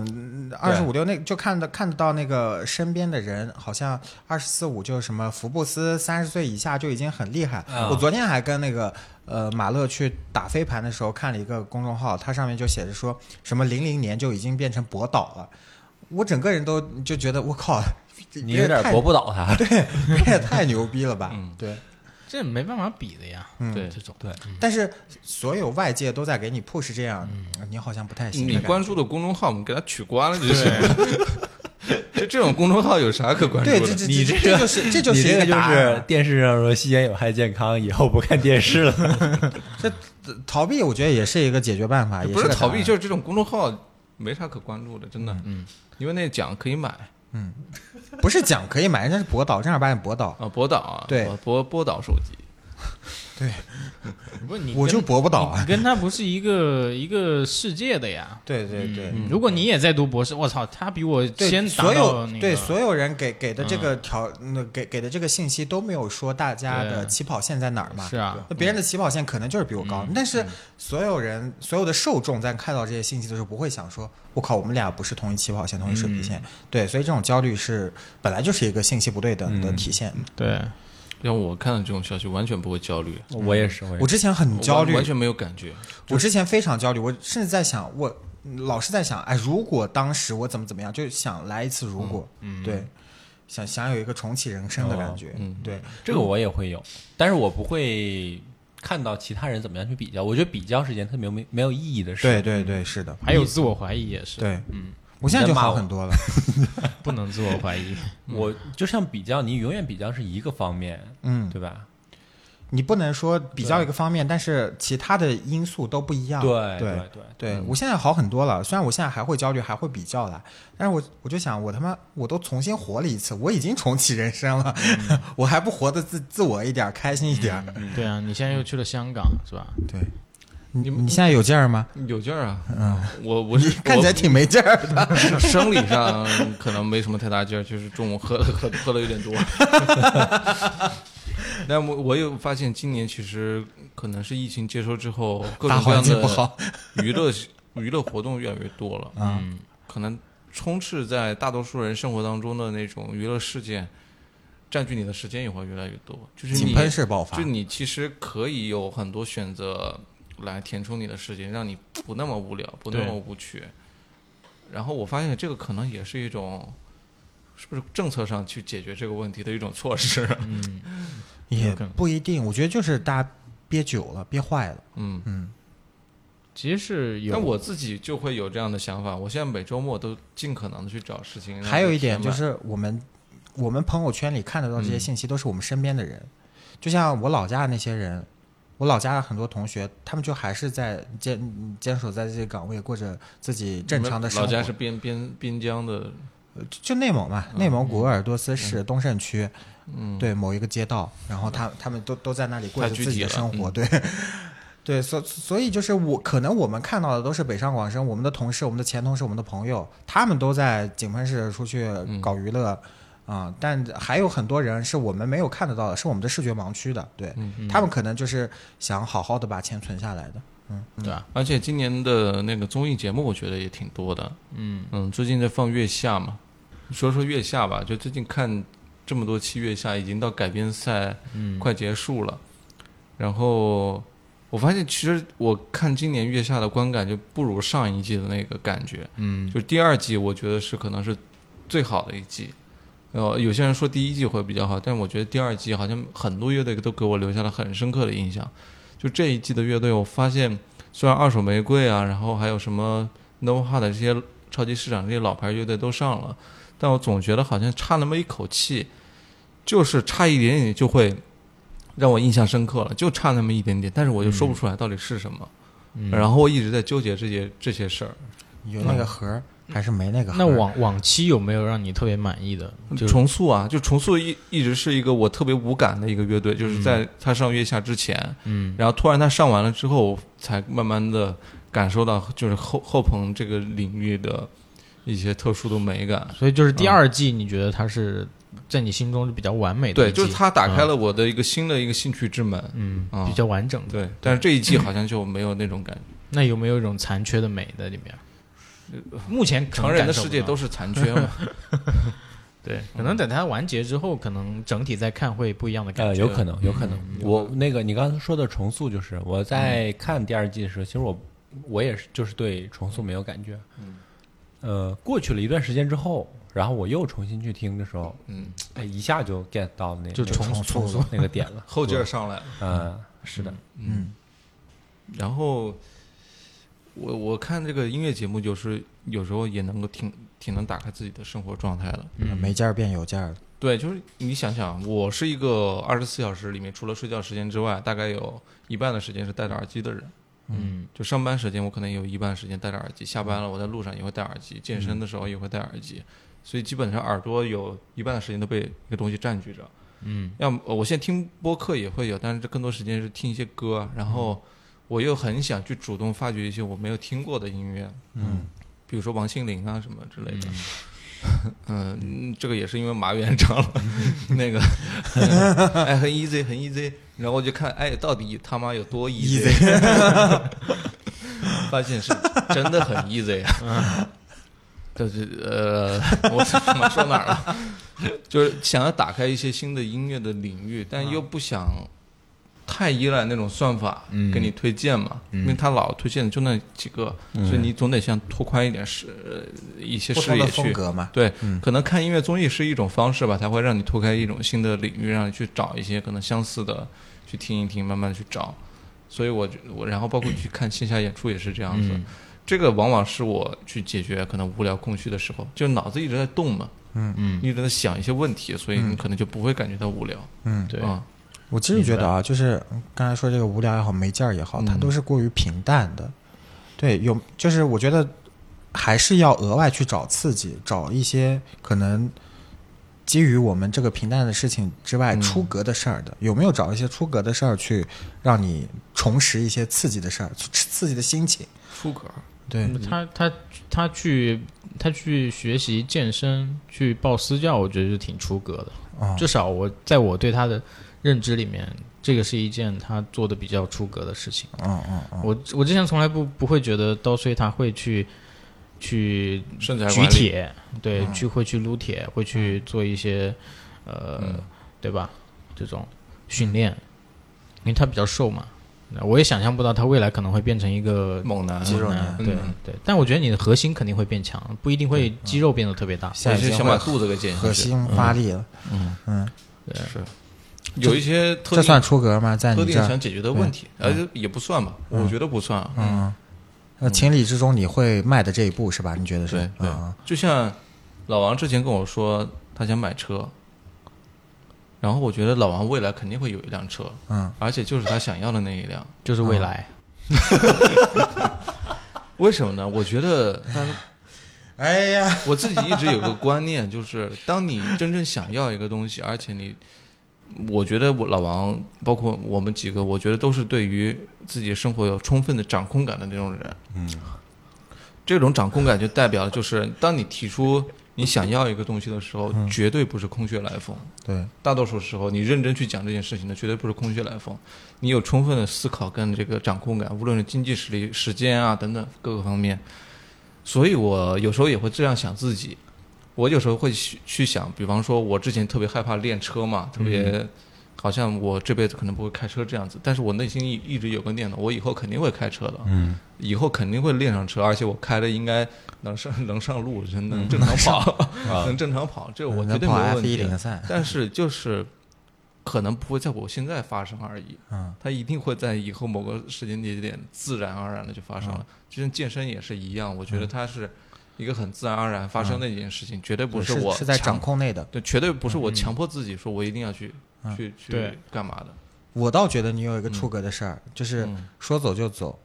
C: 二十五六那就看到看得到那个身边的人，好像二十四五就什么福布斯三十岁以下就已经很厉害。
D: 啊
C: 我昨天还跟那个呃马乐去打飞盘的时候看了一个公众号，它上面就写着说什么零零年就已经变成博导了。我整个人都就觉得我靠，
D: 你有点博不倒他。
C: 对，这也太牛逼了吧？
B: 嗯
C: 对。
E: 这没办法比的呀。
C: 嗯
B: 对
E: 这种
D: 对，
C: 但是所有外界都在给你 push 这样，你好像不太行
B: 你。关注的公众号，我们给它取关了就行。就这种公众号有啥可关注
C: 对，
B: 的？
C: 这这
D: 你
C: 这
D: 这个
C: 就是这就是一
D: 你这个就
C: 答案
D: 是电视上说吸烟有害健康，以后不看电视了。*laughs*
C: 这逃避，我觉得也是一个解决办法，也
B: 不是逃避，就是这种公众号没啥可关注的，真的。嗯，因为那奖可以买
C: 不是讲可以买，人家是博导，正儿八经博导。
B: 啊，博导啊，
C: 对
B: 博博导手机，*laughs*
E: 不是你，
C: 我就博不倒啊
E: 你跟他不是一个一个世界的呀。
C: 对对对。
E: 如果你也在读博士，我操，他比我
C: 对，
E: 先达
C: 所
E: 到那个。
C: 有对所有人给给的这个条，那给给的这个信息都没有说大家的
E: 对
C: 起跑线在哪儿嘛？
E: 是啊，
C: 那别人的起跑线可能就是比我高，但是所有人所有的受众在看到这些信息的时候，不会想说，我靠，我们俩不是同一起跑线、同一水平线。对，所以这种焦虑是本来就是一个信息不对等的体现。
E: 对，
B: 让我看到这种消息完全不会焦虑，
D: 我也是，我也是。
C: 我之前很焦虑，
B: 完全没有感觉。
C: 我之前非常焦虑，我甚至在想，我老是在想，哎，如果当时我怎么怎么样，就想来一次如果，
E: 嗯
C: 对，想想有一个重启人生的感觉，
B: 嗯
C: 对，
D: 这个我也会有，但是我不会看到其他人怎么样去比较。我觉得比较是一件特别没没有意义的事。
C: 对对对，是的，
E: 还有自我怀疑也是。
C: 对，
E: 嗯，
C: 我现在就好很多了，*laughs*
E: 不能自我怀疑。
D: 我就像比较，你永远比较是一个方面，
C: 嗯，
D: 对吧？
C: 你不能说比较一个方面，但是其他的因素都不一样，
D: 对
C: 对
D: 对对
C: 对我现在好很多了，虽然我现在还会焦虑，还会比较了，但是我我就想，我他妈我都重新活了一次，我已经重启人生了，*laughs* 我还不活得自自我一点，开心一点？
E: 对啊，你现在又去了香港是吧？
C: 对，你你现在有劲儿吗？
B: 有劲儿啊！嗯，我我是
C: 看起来挺没劲儿的。*laughs*
B: 生理上可能没什么太大劲儿，就是中午喝喝喝了有点多。*laughs* 但我我有发现，今年其实可能是疫情接收之后，各种各样的，*laughs* 娱乐娱乐活动越来越多了。
C: 嗯，
B: 可能充斥在大多数人生活当中的那种娱乐事件，占据你的时间也会越来越多。就是你
C: 喷式爆发
B: 就。你其实可以有很多选择来填充你的时间，让你不那么无聊，不那么无趣。然后我发现这个可能也是一种，是不是政策上去解决这个问题的一种措施？
E: 嗯，
C: 也不一定，我觉得就是大家憋久了，憋坏了。
B: 嗯，
C: 嗯，
E: 其实是有。
B: 但我自己就会有这样的想法，我现在每周末都尽可能的去找事情。
C: 还有一点就是我们我们朋友圈里看得到这些
B: 嗯
C: 信息，都是我们身边的人。就像我老家的那些人，我老家的很多同学，他们就还是在坚坚守在这些岗位，过着自己正常的生活。
B: 老家是边边边疆的，
C: 就就内蒙嘛，内蒙古鄂尔多斯市东胜区，
B: 嗯，
C: 对某一个街道，然后他他们都都在那里过着自己的生活，
B: 嗯
C: 对。对，*laughs* 所所以就是我可能我们看到的都是北上广深，我们的同事、我们的前同事、我们的朋友，他们都在井喷市出去搞娱乐啊、但还有很多人是我们没有看得到的，是我们的视觉盲区的，对、
B: 嗯
C: 他们可能就是想好好的把钱存下来的。
E: 嗯对啊？
B: 而且今年的那个综艺节目，我觉得也挺多的。
E: 嗯，
B: 嗯，最近在放《月下》嘛，说说《月下》吧。就最近看这么多期《月下》，已经到改编赛
E: 嗯
B: 快结束了。然后我发现，其实我看今年月下的观感就不如上一季的那个感觉。
E: 嗯，
B: 就第二季，我觉得是可能是最好的一季。呃，有些人说第一季会比较好，但我觉得第二季好像很多乐队都给我留下了很深刻的印象。就这一季的乐队，我发现虽然二手玫瑰啊，然后还有什么 No Hard 这些超级市场这些老牌乐队都上了，但我总觉得好像差那么一口气，就是差一点点就会让我印象深刻了，就差那么一点点，但是我就说不出来到底是什么。
E: 嗯
B: 然后我一直在纠结这些这些事儿。
C: 有那个盒儿还是没那个盒
E: 那？往往期有没有让你特别满意的？就是
B: 重塑啊，就重塑一一直是一个我特别无感的一个乐队，就是在他上月下之前，
E: 嗯
B: 然后突然他上完了之后，才慢慢的感受到就是后后棚这个领域的一些特殊的美感。
E: 所以就是第二季，你觉得他是在你心中是比较完美的
B: 对，就是他打开了我的一个新的一个兴趣之门。
E: 嗯
B: 啊
E: 比较完整的。
B: 对，但是这一季好像就没有那种感觉。
E: 那有没有一种残缺的美在里面？目前可能
B: 成人的世界都是残缺嘛。*laughs*
E: 对，可能等它完结之后，可能整体再看会不一样的感
D: 呃，
E: 觉。
D: 有可能，有可能。
B: 嗯
D: 我那个你刚才说的重塑，就是我在看第二季的时候，其实我我也是就是对重塑没有感觉。
B: 嗯，
D: 呃，过去了一段时间之后，然后我又重新去听的时候，
B: 嗯，
D: 哎，一下就 get 到那
E: 就重
C: 重
E: 塑
D: 那个点了，*laughs*
B: 后劲儿上来了。
D: 嗯，*laughs* 是的，
C: 嗯，
B: 然后我我看这个音乐节目，就是有时候也能够挺挺能打开自己的生活状态的。
E: 嗯
C: 没劲儿变有劲儿了。
B: 对，就是你想想，我是一个二十四小时里面除了睡觉时间之外，大概有一半的时间是戴着耳机的人。
E: 嗯
B: 就上班时间，我可能有一半时间戴着耳机；下班了，我在路上也会戴耳机；健身的时候也会戴耳机。所以基本上耳朵有一半的时间都被一个东西占据着。
E: 嗯
B: 要么呃我现在听播客也会有，但是这更多时间是听一些歌，然后我又很想去主动发掘一些我没有听过的音乐，
C: 嗯，
B: 比如说王心凌啊什么之类的。嗯，*laughs* 嗯这个也是因为马远唱了 *laughs* 那个，*laughs* 哎，很 easy，很 easy，然后我就看，哎，到底他妈有多 easy？发现是真的很 easy 啊。就是呃，我他妈说哪儿了？就是想要打开一些新的音乐的领域，但又不想太依赖那种算法
E: 嗯。
B: 给你推荐嘛，因为他老推荐的就那几个，所以你总得先拓宽一点视呃一些视野去。
C: 风格嘛。
B: 对，可能看音乐综艺是一种方式吧，它会让你拓开一种新的领域，让你去找一些可能相似的，去听一听，慢慢去找。所以我觉我然后包括去看线下演出也是这样子，
E: 嗯。
B: 这个往往是我去解决可能无聊空虚的时候，就脑子一直在动嘛，
E: 嗯，
B: 一直在想一些问题，所以你可能就不会感觉到无聊。
C: 嗯，
E: 对，
B: 啊，
C: 我其实觉得啊，就是刚才说这个无聊也好，没劲儿也好，它
B: 嗯
C: 都是过于平淡的。对，有就是我觉得还是要额外去找刺激，找一些可能基于我们这个平淡的事情之外
B: 嗯
C: 出格的事儿的。有没有找一些出格的事儿去让你重拾一些刺激的事儿，刺激的心情？
B: 出格，
C: 对，
E: 他他他去他去学习健身，去报私教，我觉得是挺出格的。
C: 哦
E: 至少我在我对他的认知里面，这个是一件他做的比较出格的事情。
C: 嗯嗯嗯，
E: 我我之前从来不不会觉得刀碎他会去去举铁，对，
C: 嗯。
E: 去会去撸铁，会去做一些呃，
B: 嗯。
E: 对吧？这种训练，因为他比较瘦嘛，我也想象不到他未来可能会变成一个
B: 猛男，
C: 肌肉
E: 男
C: 男。
E: 对
B: 嗯。
E: 对。但我觉得你的核心肯定会变强，不一定会肌肉变得特别大。
C: 现在已经会
B: 有些想把肚子给减下去。
C: 核心发力了。
B: 嗯，
C: 嗯，
E: 对，
B: 是有一些特
C: 这算出格吗？在
B: 特
C: 你这
B: 想解决的问题，而且也不算吧，我觉得不算啊。
C: 嗯，那情理之中你会迈的这一步是吧？你觉得是？
B: 对就像老王之前跟我说他想买车，然后我觉得老王未来肯定会有一辆车，
C: 嗯，
B: 而且就是他想要的那一辆。
E: 就是未来。*laughs*
B: 为什么呢？我觉得他
C: 哎呀，
B: 我自己一直有个观念，就是当你真正想要一个东西，而且你，我觉得我老王，包括我们几个，我觉得都是对于自己生活有充分的掌控感的那种人。
D: 嗯，
B: 这种掌控感就代表就是，当你提出你想要一个东西的时候，绝对不是空穴来风。
C: 对，
B: 大多数时候，你认真去讲这件事情的，绝对不是空穴来风。你有充分的思考跟这个掌控感，无论是经济实力、时间啊等等各个方面。所以我有时候也会这样想自己。我有时候会去去想，比方说，我之前特别害怕练车嘛，特别好像我这辈子可能不会开车这样子，但是我内心一一直有个念头，我以后肯定会开车的，
D: 嗯，
B: 以后肯定会练上车，而且我开的应该能上能上路，能能正常跑，*laughs* 能正常跑，这我绝对没问题但是就是可能不会在我现在发生而已，
C: 嗯，
B: 它一定会在以后某个时间节点自然而然的就发生了。就像健身也是一样，我觉得它是一个很自然而然发生的一件事情，绝对不
C: 是
B: 我
C: 是在掌控内的。
B: 对，绝对不是我强迫自己说我一定要去、去去干嘛的。
C: 我倒觉得你有一个出格的事儿，就是
B: 嗯。
C: 说走就走。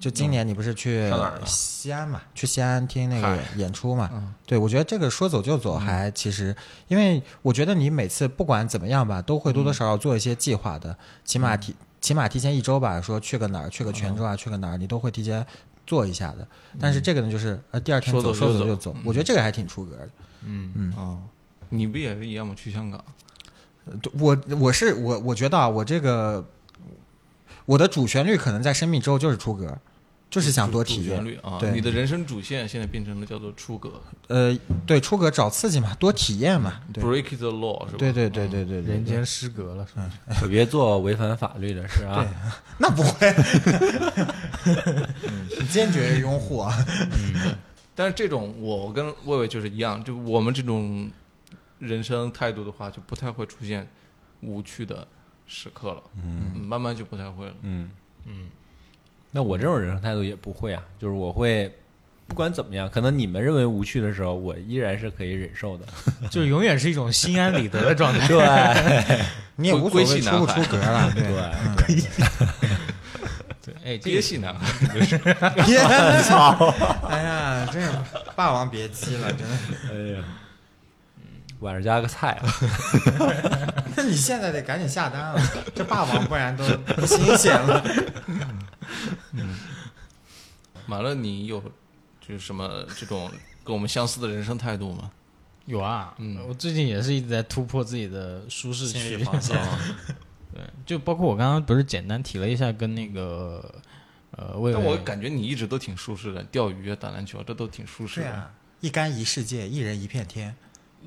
C: 就今年你不是去西安嘛？去西安听那个演出嘛？
B: 嗯。
C: 对，我觉得这个说走就走还其实，因为我觉得你每次不管怎么样吧，都会多多少少做一些计划的，起码提起码提前一周吧，说去个哪儿，去个泉州啊，去个哪儿，你都会提前做一下的。但是这个呢，就是呃第二天走
B: 说走就走
C: 说走就走，我觉得这个还挺出格的。
E: 嗯
C: 嗯
B: 哦，你不也是一样吗？去香港，
C: 我我是我我觉得啊，我这个我的主旋律可能在生命之后就是出格，就是想多体
B: 主旋
C: 验。
B: 律啊，
C: 对
B: 你的人生主线现在变成了叫做出格
C: 呃，对，出格找刺激嘛，多体验嘛。对
B: ，break the law 是吧？
C: 对对对对对对，
E: 人间失格了，是吧？
D: 可别做违反法律的事啊！*laughs*
C: 那不会，*laughs* 坚决拥护啊。
B: 嗯但是这种我跟魏魏就是一样，就我们这种人生态度的话，就不太会出现无趣的时刻了。嗯，慢慢就不太会了。
D: 嗯嗯，那我这种人生态度也不会啊，就是我会不管怎么样，可能你们认为无趣的时候，我依然是可以忍受的。*laughs*
E: 就永远是一种心安理得的状态。*laughs*
D: 对
C: 你也无所谓出不出格了，对。
D: 对，
E: 对，哎，这
B: 憋
E: 个
B: 气男孩，*laughs* *laughs*
C: 别操！哎呀，这《霸王别姬》了，真的。
D: 哎呀，晚上加个菜啊，*laughs*
C: 那你现在得赶紧下单了，这霸王不然都不新鲜了。
B: 嗯马乐，你有就是什么这种跟我们相似的人生态度吗？
E: 有啊，
B: 嗯
E: 我最近也是一直在突破自己的舒适
C: 心
E: 区
C: 理。防线，
E: 对，就包括我刚刚不是简单提了一下跟那个呃魏
B: 但我，感觉你一直都挺舒适的，钓鱼啊、打篮球这都挺舒适的。
C: 啊，一竿一世界，一人一片天。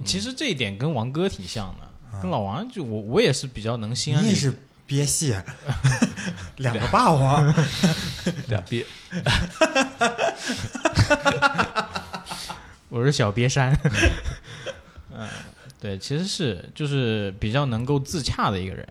E: 其实这一点跟王哥挺像的，跟老王就我我也是比较能心安理
C: 你也是憋戏，*laughs* 两个霸王。*laughs*
B: 俩憋，*laughs*
E: 我是小瘪山。嗯，对，其实是就是比较能够自洽的一个人。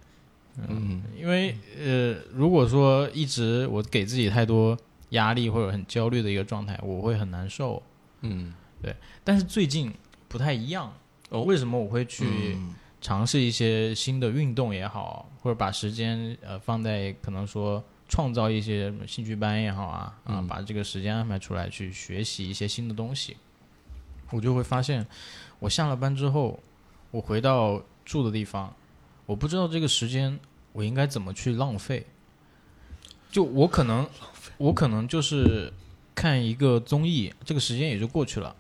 B: 嗯。
E: 因为呃，如果说一直我给自己太多压力或者很焦虑的一个状态，我会很难受。
B: 嗯，对
E: 但是最近不太一样，
B: 哦。
E: 为什么我会去
B: 嗯。
E: 尝试一些新的运动也好，或者把时间呃放在可能说创造一些兴趣班也好啊啊，
B: 嗯。
E: 把这个时间安排出来去学习一些新的东西，我就会发现，我下了班之后，我回到住的地方，我不知道这个时间我应该怎么去浪费。就我可能，我可能就是看一个综艺，这个时间也就过去了。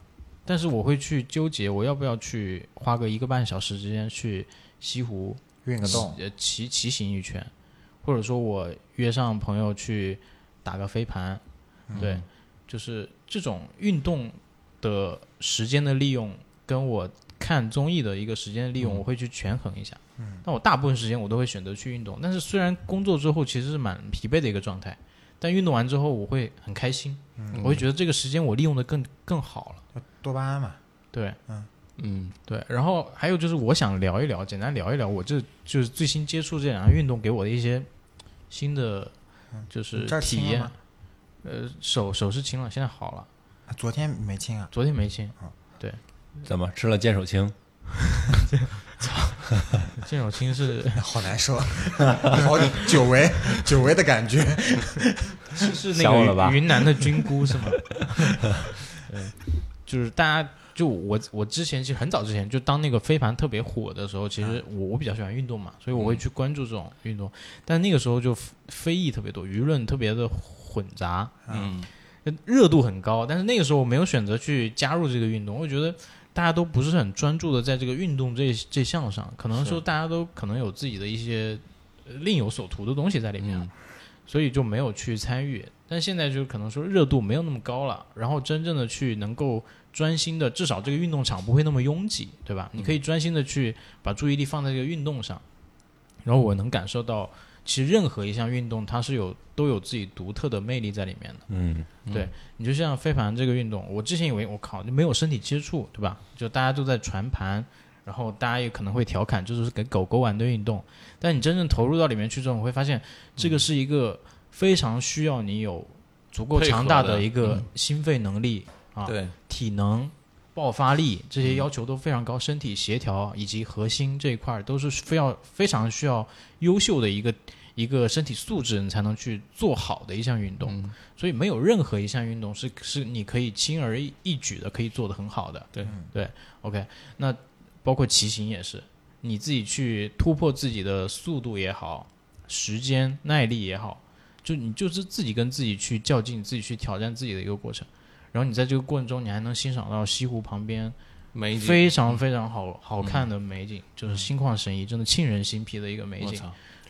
E: 但是我会去纠结，我要不要去花个一个半小时之间去西湖
C: 运个动，
E: 呃骑骑行一圈，或者说我约上朋友去打个飞盘，对，就是这种运动的时间的利用，跟我看综艺的一个时间的利用，我会去权衡一下。嗯，但我大部分时间我都会选择去运动，但是虽然工作之后其实是蛮疲惫的一个状态，但运动完之后我会很开心，我会觉得这个时间我利用的更更好了。
C: 多巴胺嘛。
E: 对，
B: 嗯
E: 对，然后还有就是我想聊一聊，简单聊一聊我这就是最新接触这两项运动给我的一些新的就是体验。呃，手手是轻了，现在好了，
C: 啊昨天没轻啊，
E: 昨天没清。
D: 怎么吃了见手青？*laughs*
E: 这种清是
C: 好难受，*laughs* 好久违久违的感觉。
E: 是是那个云南的菌菇是吗？*laughs* 对，就是大家就我我之前其实很早之前就当那个飞盘特别火的时候，其实我我比较喜欢运动嘛，所以我会去关注这种运动，但那个时候就非议特别多，舆论特别的混杂，
B: 嗯。
E: 热度很高，但是那个时候我没有选择去加入这个运动，我觉得大家都不是很专注的在这个运动这这项上，可能说大家都可能有自己的一些呃另有所图的东西在里面，
B: 嗯。
E: 所以就没有去参与。但现在就可能说热度没有那么高了，然后真正的去能够专心的，至少这个运动场不会那么拥挤，对吧？你可以专心的去把注意力放在这个运动上，然后我能感受到，其实任何一项运动它是有都有自己独特的魅力在里面的。
D: 嗯
E: 对你就像飞盘这个运动，我之前以为我靠就没有身体接触，对吧？就大家都在传盘，然后大家也可能会调侃，这就是给狗狗玩的运动。但你真正投入到里面去之后，你会发现这个是一个非常需要你有足够强大
B: 的
E: 一个
B: 嗯
E: 心肺能力啊，
B: 对，
E: 体能、爆发力这些要求都非常高，身体协调以及核心这一块儿都是非要非常需要优秀的一个一个身体素质，你才能去做好的一项运动。
B: 嗯
E: 所以没有任何一项运动是是你可以轻而易易举的，可以做得很好的。
B: 对
E: 对，OK，那包括骑行也是，你自己去突破自己的速度也好，时间耐力也好，就你就是自己跟自己去较劲，自己去挑战自己的一个过程。然后你在这个过程中，你还能欣赏到西湖旁边
B: 美景。
E: 非常非常好好看的美景，就是心旷神怡，真的沁人心脾的一个美景。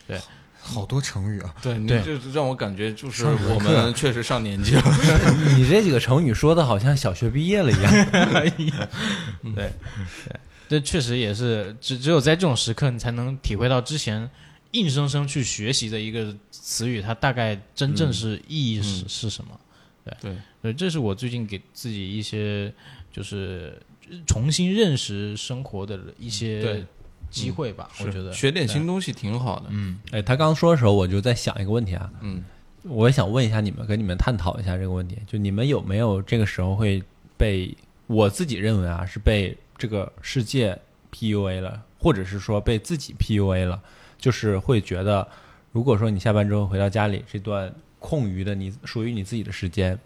B: 对，
C: 好多成语啊！
B: 对，你
E: 对。
B: 就让我感觉就是我们确实上年纪了。*laughs*
D: 你这几个成语说的好像小学毕业了一样。*laughs* 对。
E: 这确实也是只只有在这种时刻，你才能体会到之前硬生生去学习的一个词语，它大概真正是意义是、
B: 嗯。
E: 是什么。
B: 对，
E: 对，这是我最近给自己一些就是重新认识生活的一些
B: 对。
E: 机会吧。我觉得
B: 学点新东西挺好的。
E: 嗯。
D: 哎，他刚说的时候，我就在想一个问题啊，
B: 嗯。
D: 我也想问一下你们，跟你们探讨一下这个问题，就你们有没有这个时候会被我自己认为啊是被这个世界 PUA 了，或者是说被自己 PUA 了，就是会觉得，如果说你下班之后回到家里，这段空余的你属于你自己的时间，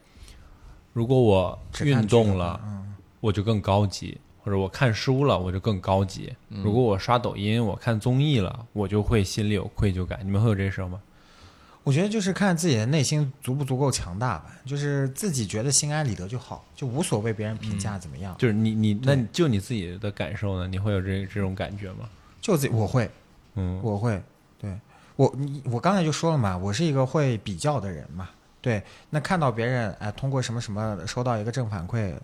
D: 如果我运动了，，
C: 嗯，
D: 我就更高级，或者我看书了，我就更高级。如果我刷抖音，我看综艺了，我就会心里有愧疚感。你们会有这事儿吗？
C: 我觉得就是看自己的内心足不足够强大吧，就是自己觉得心安理得就好，就无所谓别人评价怎么样。
D: 就是你你那你就你自己的感受呢？你会有这这种感觉吗？
C: 就自己我会，
D: 嗯，
C: 我会，对我你我刚才就说了嘛，我是一个会比较的人嘛，对，那看到别人哎通过什么什么收到一个正反馈，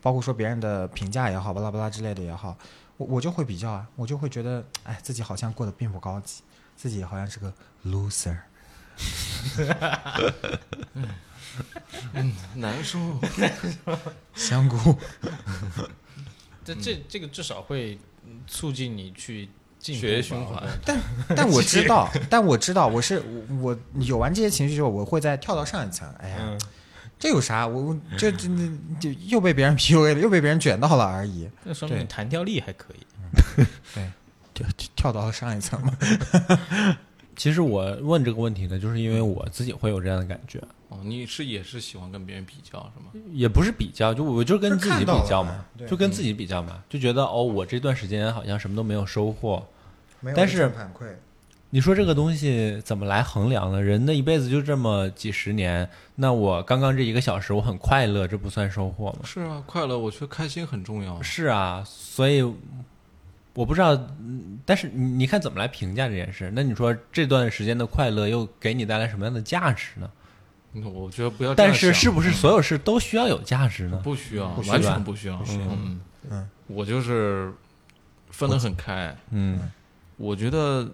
C: 包括说别人的评价也好，巴拉巴拉之类的也好，我我就会比较啊，我就会觉得哎自己好像过得并不高级，自己好像是个 loser。*laughs*
B: 嗯难受。*laughs*
C: 香菇，
E: 这这这个至少会嗯促进你去
B: 血液循环
E: 但
C: 但我知道，但我知道，*laughs* 我是我我有完这些情绪之后，我会再跳到上一层。哎呀，
E: 嗯
C: 这有啥？我我这这这就又被别人 *laughs* PUA 了，又被别人卷到了而已。
E: 那说明你弹跳力还可以。
C: 对，*laughs* 就就跳到了上一层嘛。
D: 其实我问这个问题呢，就是因为我自己会有这样的感觉，
B: 哦，你是也是喜欢跟别人比较是吗？
D: 也不是比较，就我就跟自己比较嘛，就跟自己比较嘛，就觉得哦，我这段时间好像什么都没有收获。
C: 没有
D: 但是
C: 正反馈，
D: 你说这个东西怎么来衡量呢？人的一辈子就这么几十年，那我刚刚这一个小时我很快乐，这不算收获吗？
B: 是啊，快乐，我觉得开心很重要。
D: 是啊，所以我不知道，嗯但是你你看怎么来评价这件事？那你说这段时间的快乐又给你带来什么样的价值呢？
B: 嗯我觉得不要。
D: 但是是不是所有事都需要有价值呢？
B: 不需要，
C: 不需要
B: 完全不需要。
C: 不需要
B: 嗯
C: 嗯，
B: 我就是分得很开。
D: 嗯，
B: 我觉得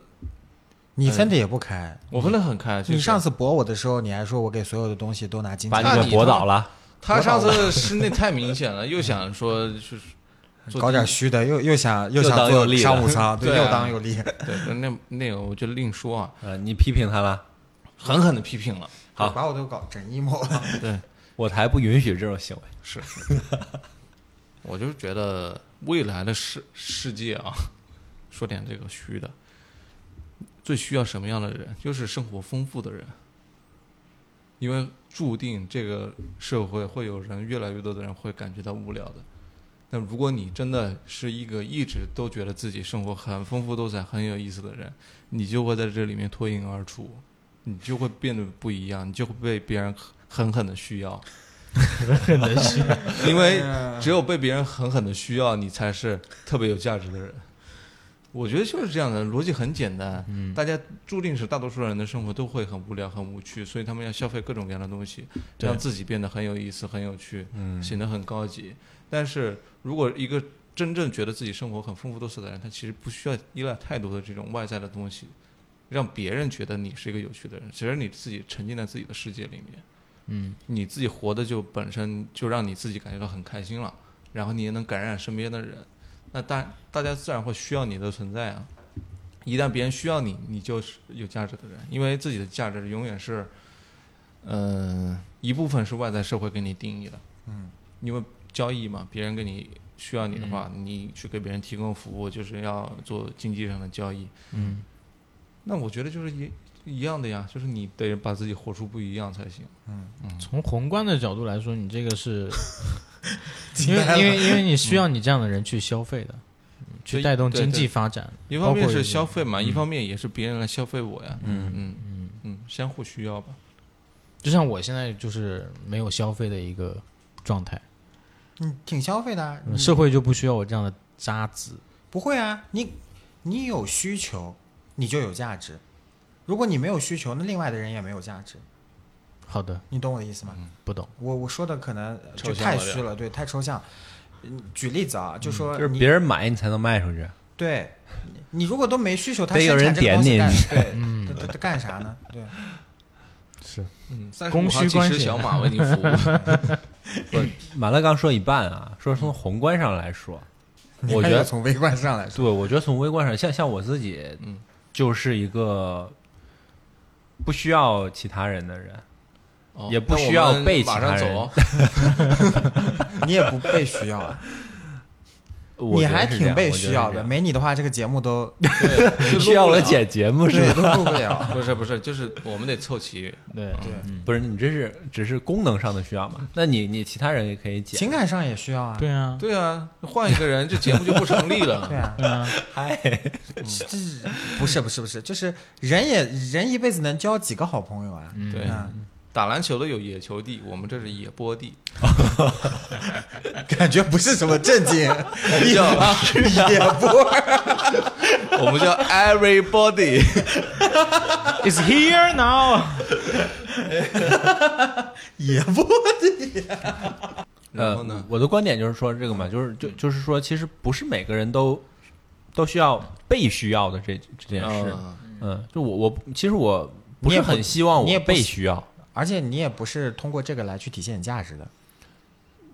C: 你分的也不开。
B: 我分得很开。
C: 你上次驳我的时候，你还说我给所有的东西都拿金钱
D: 驳倒了。
B: 他上次是那太明显了，又想说就是做
C: 搞点
B: 第
C: 虚的，又又想又
D: 又
C: 想做
D: 当又立的
C: 商务舱，对，又当又立。
B: 对，那那个我就另说啊，
D: 呃，你批评他了，
B: 狠狠的批评了。
D: 好
C: 把我都搞整 emo 了。
B: 对，
D: 我才不允许这种行为。
B: 是，*laughs* 我就觉得未来的世世界啊，*laughs* 说点这个虚的，最需要什么样的人？就是生活丰富的人，因为注定这个社会会有人越来越多的人会感觉到无聊的。那如果你真的是一个一直都觉得自己生活很丰富多彩、很有意思的人，你就会在这里面脱颖而出，你就会变得不一样，你就会被别人狠狠的需要狠狠的需。因为只有被别人狠狠的需要，你才是特别有价值的人。我觉得就是这样的，逻辑很简单。嗯，大家注定是大多数人的生活都会很无聊、很无趣，所以他们要消费各种各样的东西，让自己变得很有意思、很有趣，
D: 嗯
B: 显得很高级。但是如果一个真正觉得自己生活很丰富多彩的人，他其实不需要依赖太多的这种外在的东西，让别人觉得你是一个有趣的人。其实你自己沉浸在自己的世界里面，
E: 嗯，
B: 你自己活的就本身就让你自己感觉到很开心了，然后你也能感染身边的人，那大大家自然会需要你的存在啊。一旦别人需要你，你就是有价值的人，因为自己的价值永远是，嗯、一部分是外在社会给你定义的，
C: 嗯，
B: 因为交易嘛，别人给你需要你的话，你去给别人提供服务，就是要做经济上的交易，
E: 嗯，
B: 那我觉得就是一一样的呀，就是你得把自己活出不一样才行。
E: 嗯从宏观的角度来说，你这个是，*laughs* 因为因为因为你需要你这样的人去消费的，嗯去带动经济发展。
B: 一方面是消费嘛，一方面也是别人来消费我呀。
D: 嗯
B: 嗯嗯嗯，相互需要吧。
E: 就像我现在就是没有消费的一个状态，
C: 嗯，挺消费的啊，
E: 嗯社会就不需要我这样的渣子。
C: 不会啊，你你有需求，你就有价值。如果你没有需求，那另外的人也没有价值。
E: 好的，
C: 你懂我的意思吗？
E: 不懂。
C: 我我说的可能呃就太虚了，对，太抽象。嗯举例子啊，就说
D: 就是别人买你才能卖出去。
C: 对，你你如果都没需求，他
D: 得有人点你
C: 对，*laughs*
E: 嗯
C: 他他他干啥呢？对，
E: 是
B: 嗯，三
E: 供需关系
B: 小马 *laughs* 为你服务。*laughs*
D: 不马乐刚说一半啊，说从宏观上来说，我觉得
C: 从微观上来说，
D: 对，我觉得从微观上，像像我自己，
B: 嗯，
D: 就是一个不需要其他人的人，
B: 哦
D: 也不需要被其他人
B: 马上走。*laughs*
C: 你也不被需要啊，
D: 我
C: 你还挺被需要的。没你的话，这个节目都，*laughs*
B: 就
D: 需要我剪节目是
C: 对
D: 吧？
C: 都录不了。*laughs*
B: 不是不是，就是我们得凑齐。
E: 对
C: 对，
D: 不是你这是只是功能上的需要嘛？那你你其他人也可以剪。
C: 情感上也需要啊。
E: 对啊，
B: 对啊，换一个人，这节目就不成立了。*laughs*
C: 对啊，
E: 对啊，
D: 嗨，
C: 这不是不是不是，就是人也人一辈子能交几个好朋友啊？
E: 嗯
B: 对
C: 嗯，
B: 打篮球的有野球地，我们这是野波地。
C: 感觉不是什么正经，
B: 叫 *laughs*
C: 野波
B: 我们叫 everybody。
E: It's here now。*laughs*
C: 也不
B: 然后呢？
D: 我的观点就是说这个嘛，就是就就是说，其实不是每个人都都需要被需要的这这件事。
B: 嗯
D: 嗯，就我我其实我不是很希望我被
C: 你也不喜
D: 需要，
C: 而且你也不是通过这个来去体现你价值的，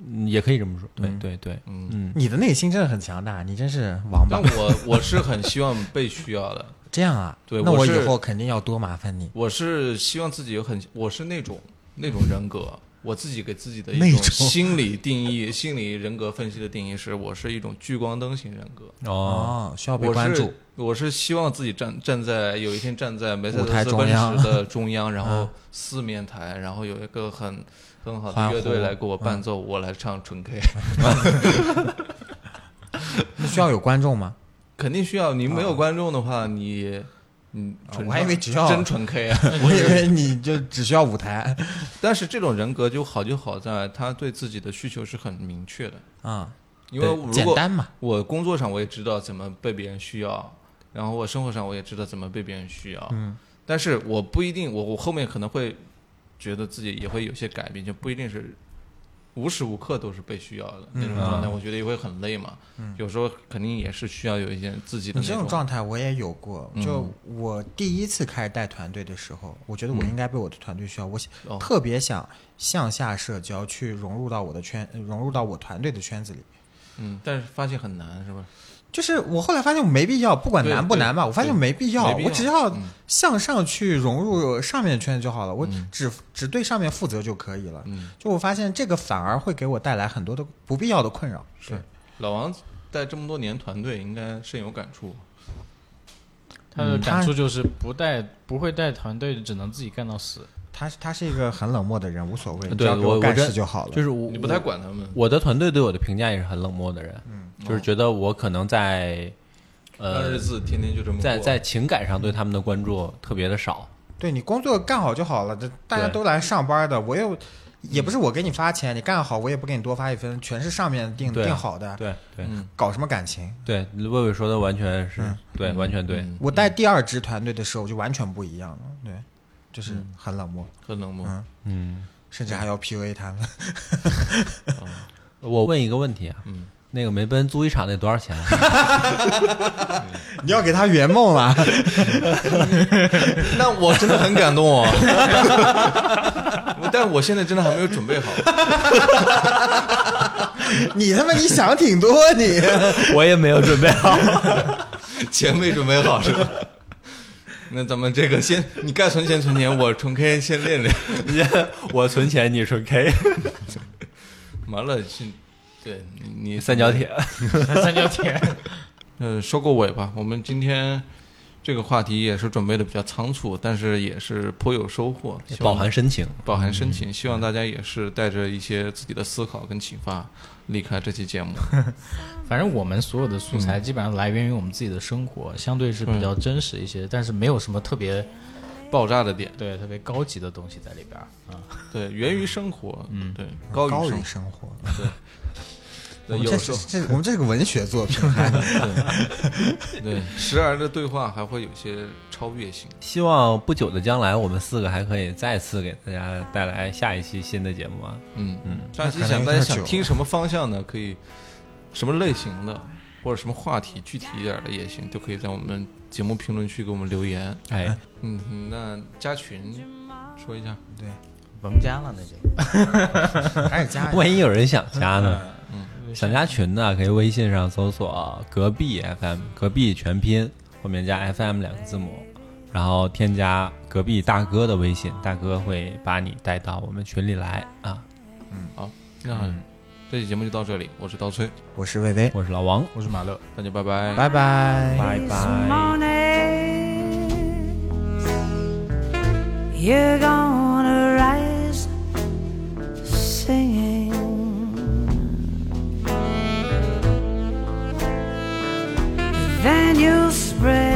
D: 嗯也可以这么说。对
C: 嗯
D: 对对，
B: 嗯，
D: 嗯，
C: 你的内心真的很强大，你真是王八
B: 但。*laughs* 我我是很希望被需要的。
C: 这样啊？
B: 对
C: 那我以后肯定要多麻烦你。
B: 我是希望自己有很，我是那种那种人格，我自己给自己的一种心理定义、心理人格分析的定义是，我是一种聚光灯型人格。
D: 哦，
C: 哦，需要被
B: 我
C: 关注
B: 是。我是希望自己站站在有一天站在梅赛德斯奔驰的中央，*laughs* 然后
C: 嗯
B: 四面台，然后有一个很很好的乐队来给我伴奏，我来唱纯 K，*laughs*
C: 那需要有观众吗？*laughs*
B: 肯定需要。你没有观众的话，你嗯，纯
C: 我还以为只要
B: 真纯 K 啊。*laughs*
C: 我以为你就只需要舞台 *laughs*
B: 但是这种人格就好就好在他对自己的需求是很明确的，
C: 啊，
B: 因为如果
C: 简单嘛。
B: 我工作上我也知道怎么被别人需要，然后我生活上我也知道怎么被别人需要，
C: 嗯，
B: 但是我不一定，我我后面可能会觉得自己也会有些改变，就不一定是无时无刻都是被需要的那种
C: 嗯
B: 状态，
D: 啊
B: 我觉得也会很累嘛。有时候肯定也是需要有一些自己的
C: 你这种
B: 那种
C: 状态我也有过。
B: 嗯
C: 就我第一次开始带团队的时候，我觉得我应该被我的团队需要，我
B: 哦
C: 特别想向下社交，去融入到我的圈，融入到我团队的圈子里。
B: 嗯，但是发现很难，是吧？
C: 就是我后来发现我没必要，不管难不难吧，我发现没必要，
B: 必要
C: 我只要
B: 嗯
C: 向上去融入上面的圈子就好了，我
B: 嗯
C: 只只对上面负责就可以了。
B: 嗯，
C: 就我发现这个反而会给我带来很多的不必要的困扰。
B: 是老王带这么多年团队，应该深有感触。
E: 他的感触就是不带不会带团队，只能自己干到死。
C: 他他是一个很冷漠的人，无所谓，只
D: 对
C: 要给干
D: 我我真
C: 事就好了。
D: 就是我
B: 你不太管他们，
D: 我的团队对我的评价也是很冷漠的人，
C: 嗯
D: 就是觉得我可能在呃
B: 日子天天就这么过
D: 在在情感上对他们的关注特别的少。
C: 对你工作干好就好了，这大家都来上班的，我又也不是我给你发钱，你干好我也不给你多发一分，全是上面定定好的，
D: 对对
B: 嗯
C: 搞什么感情？
D: 对，魏伟说的完全是
C: 嗯
D: 对，完全对。
B: 嗯
C: 我带第二支团队的时候就完全不一样了，对，就是
B: 嗯
C: 很冷漠，
B: 很冷漠。
C: 嗯，
D: 嗯，
C: 甚至还要 PUA 他们。*laughs*
D: 我问一个问题啊，
B: 嗯
D: 那个梅奔租一场得多少钱？*laughs*
C: 你要给他圆梦了，*laughs*
B: 那我真的很感动哦。但我现在真的还没有准备好。
C: 你他妈你想挺多你。
D: 我也没有准备好。
B: 钱没准备好是吧？那咱们这个先，你该存钱存钱，我纯 K 先练练。
D: 我存钱，你存 K，*laughs*
B: 完了，是，对你你
D: 三角铁。*laughs*
E: 三角铁，
B: 呃，收个尾吧。我们今天这个话题也是准备的比较仓促，但是也是颇有收获，
D: 饱含深情。
B: 饱含深情。希望大家也是带着一些自己的思考跟启发离开这期节目。*laughs*
E: 反正我们所有的素材基本上来源于我们自己的生活，相对是比较真实一些，但是没有什么特别
B: 爆炸的点，
E: 对特别高级的东西在里边儿啊。*laughs*
B: 对，源于生活，
E: 嗯。
B: 对，
C: 高
B: 于生
C: 于生活，
B: 对，
C: 我们这
B: 有时候
C: 是这我们这个文学作品，*laughs*
B: 对对，时而的对话还会有些超越性。
D: 希望不久的将来，我们四个还可以再次给大家带来下一期新的节目啊！
B: 嗯
D: 嗯，
B: 上期想大家想听什么方向的，可以什么类型的，或者什么话题具体一点的也行，都可以在我们节目评论区给我们留言。
D: 哎，
B: 嗯，嗯那加群说一下，对
E: 甭加了，那就 *laughs*
C: 还是加
D: 万一有人想加呢？*laughs*
B: 嗯
D: 想加群的，可以微信上搜索“隔壁 FM”，隔壁全拼后面加 FM 两个字母，然后添加隔壁大哥的微信，大哥会把你带到我们群里来啊。
B: 嗯好，那这期节目就到这里，我是刀崔，
C: 我是薇薇，
D: 我是老王，
E: 我是马乐。
B: 大家拜拜。
C: 拜拜。
D: 拜
A: This
D: 拜。
A: you spread.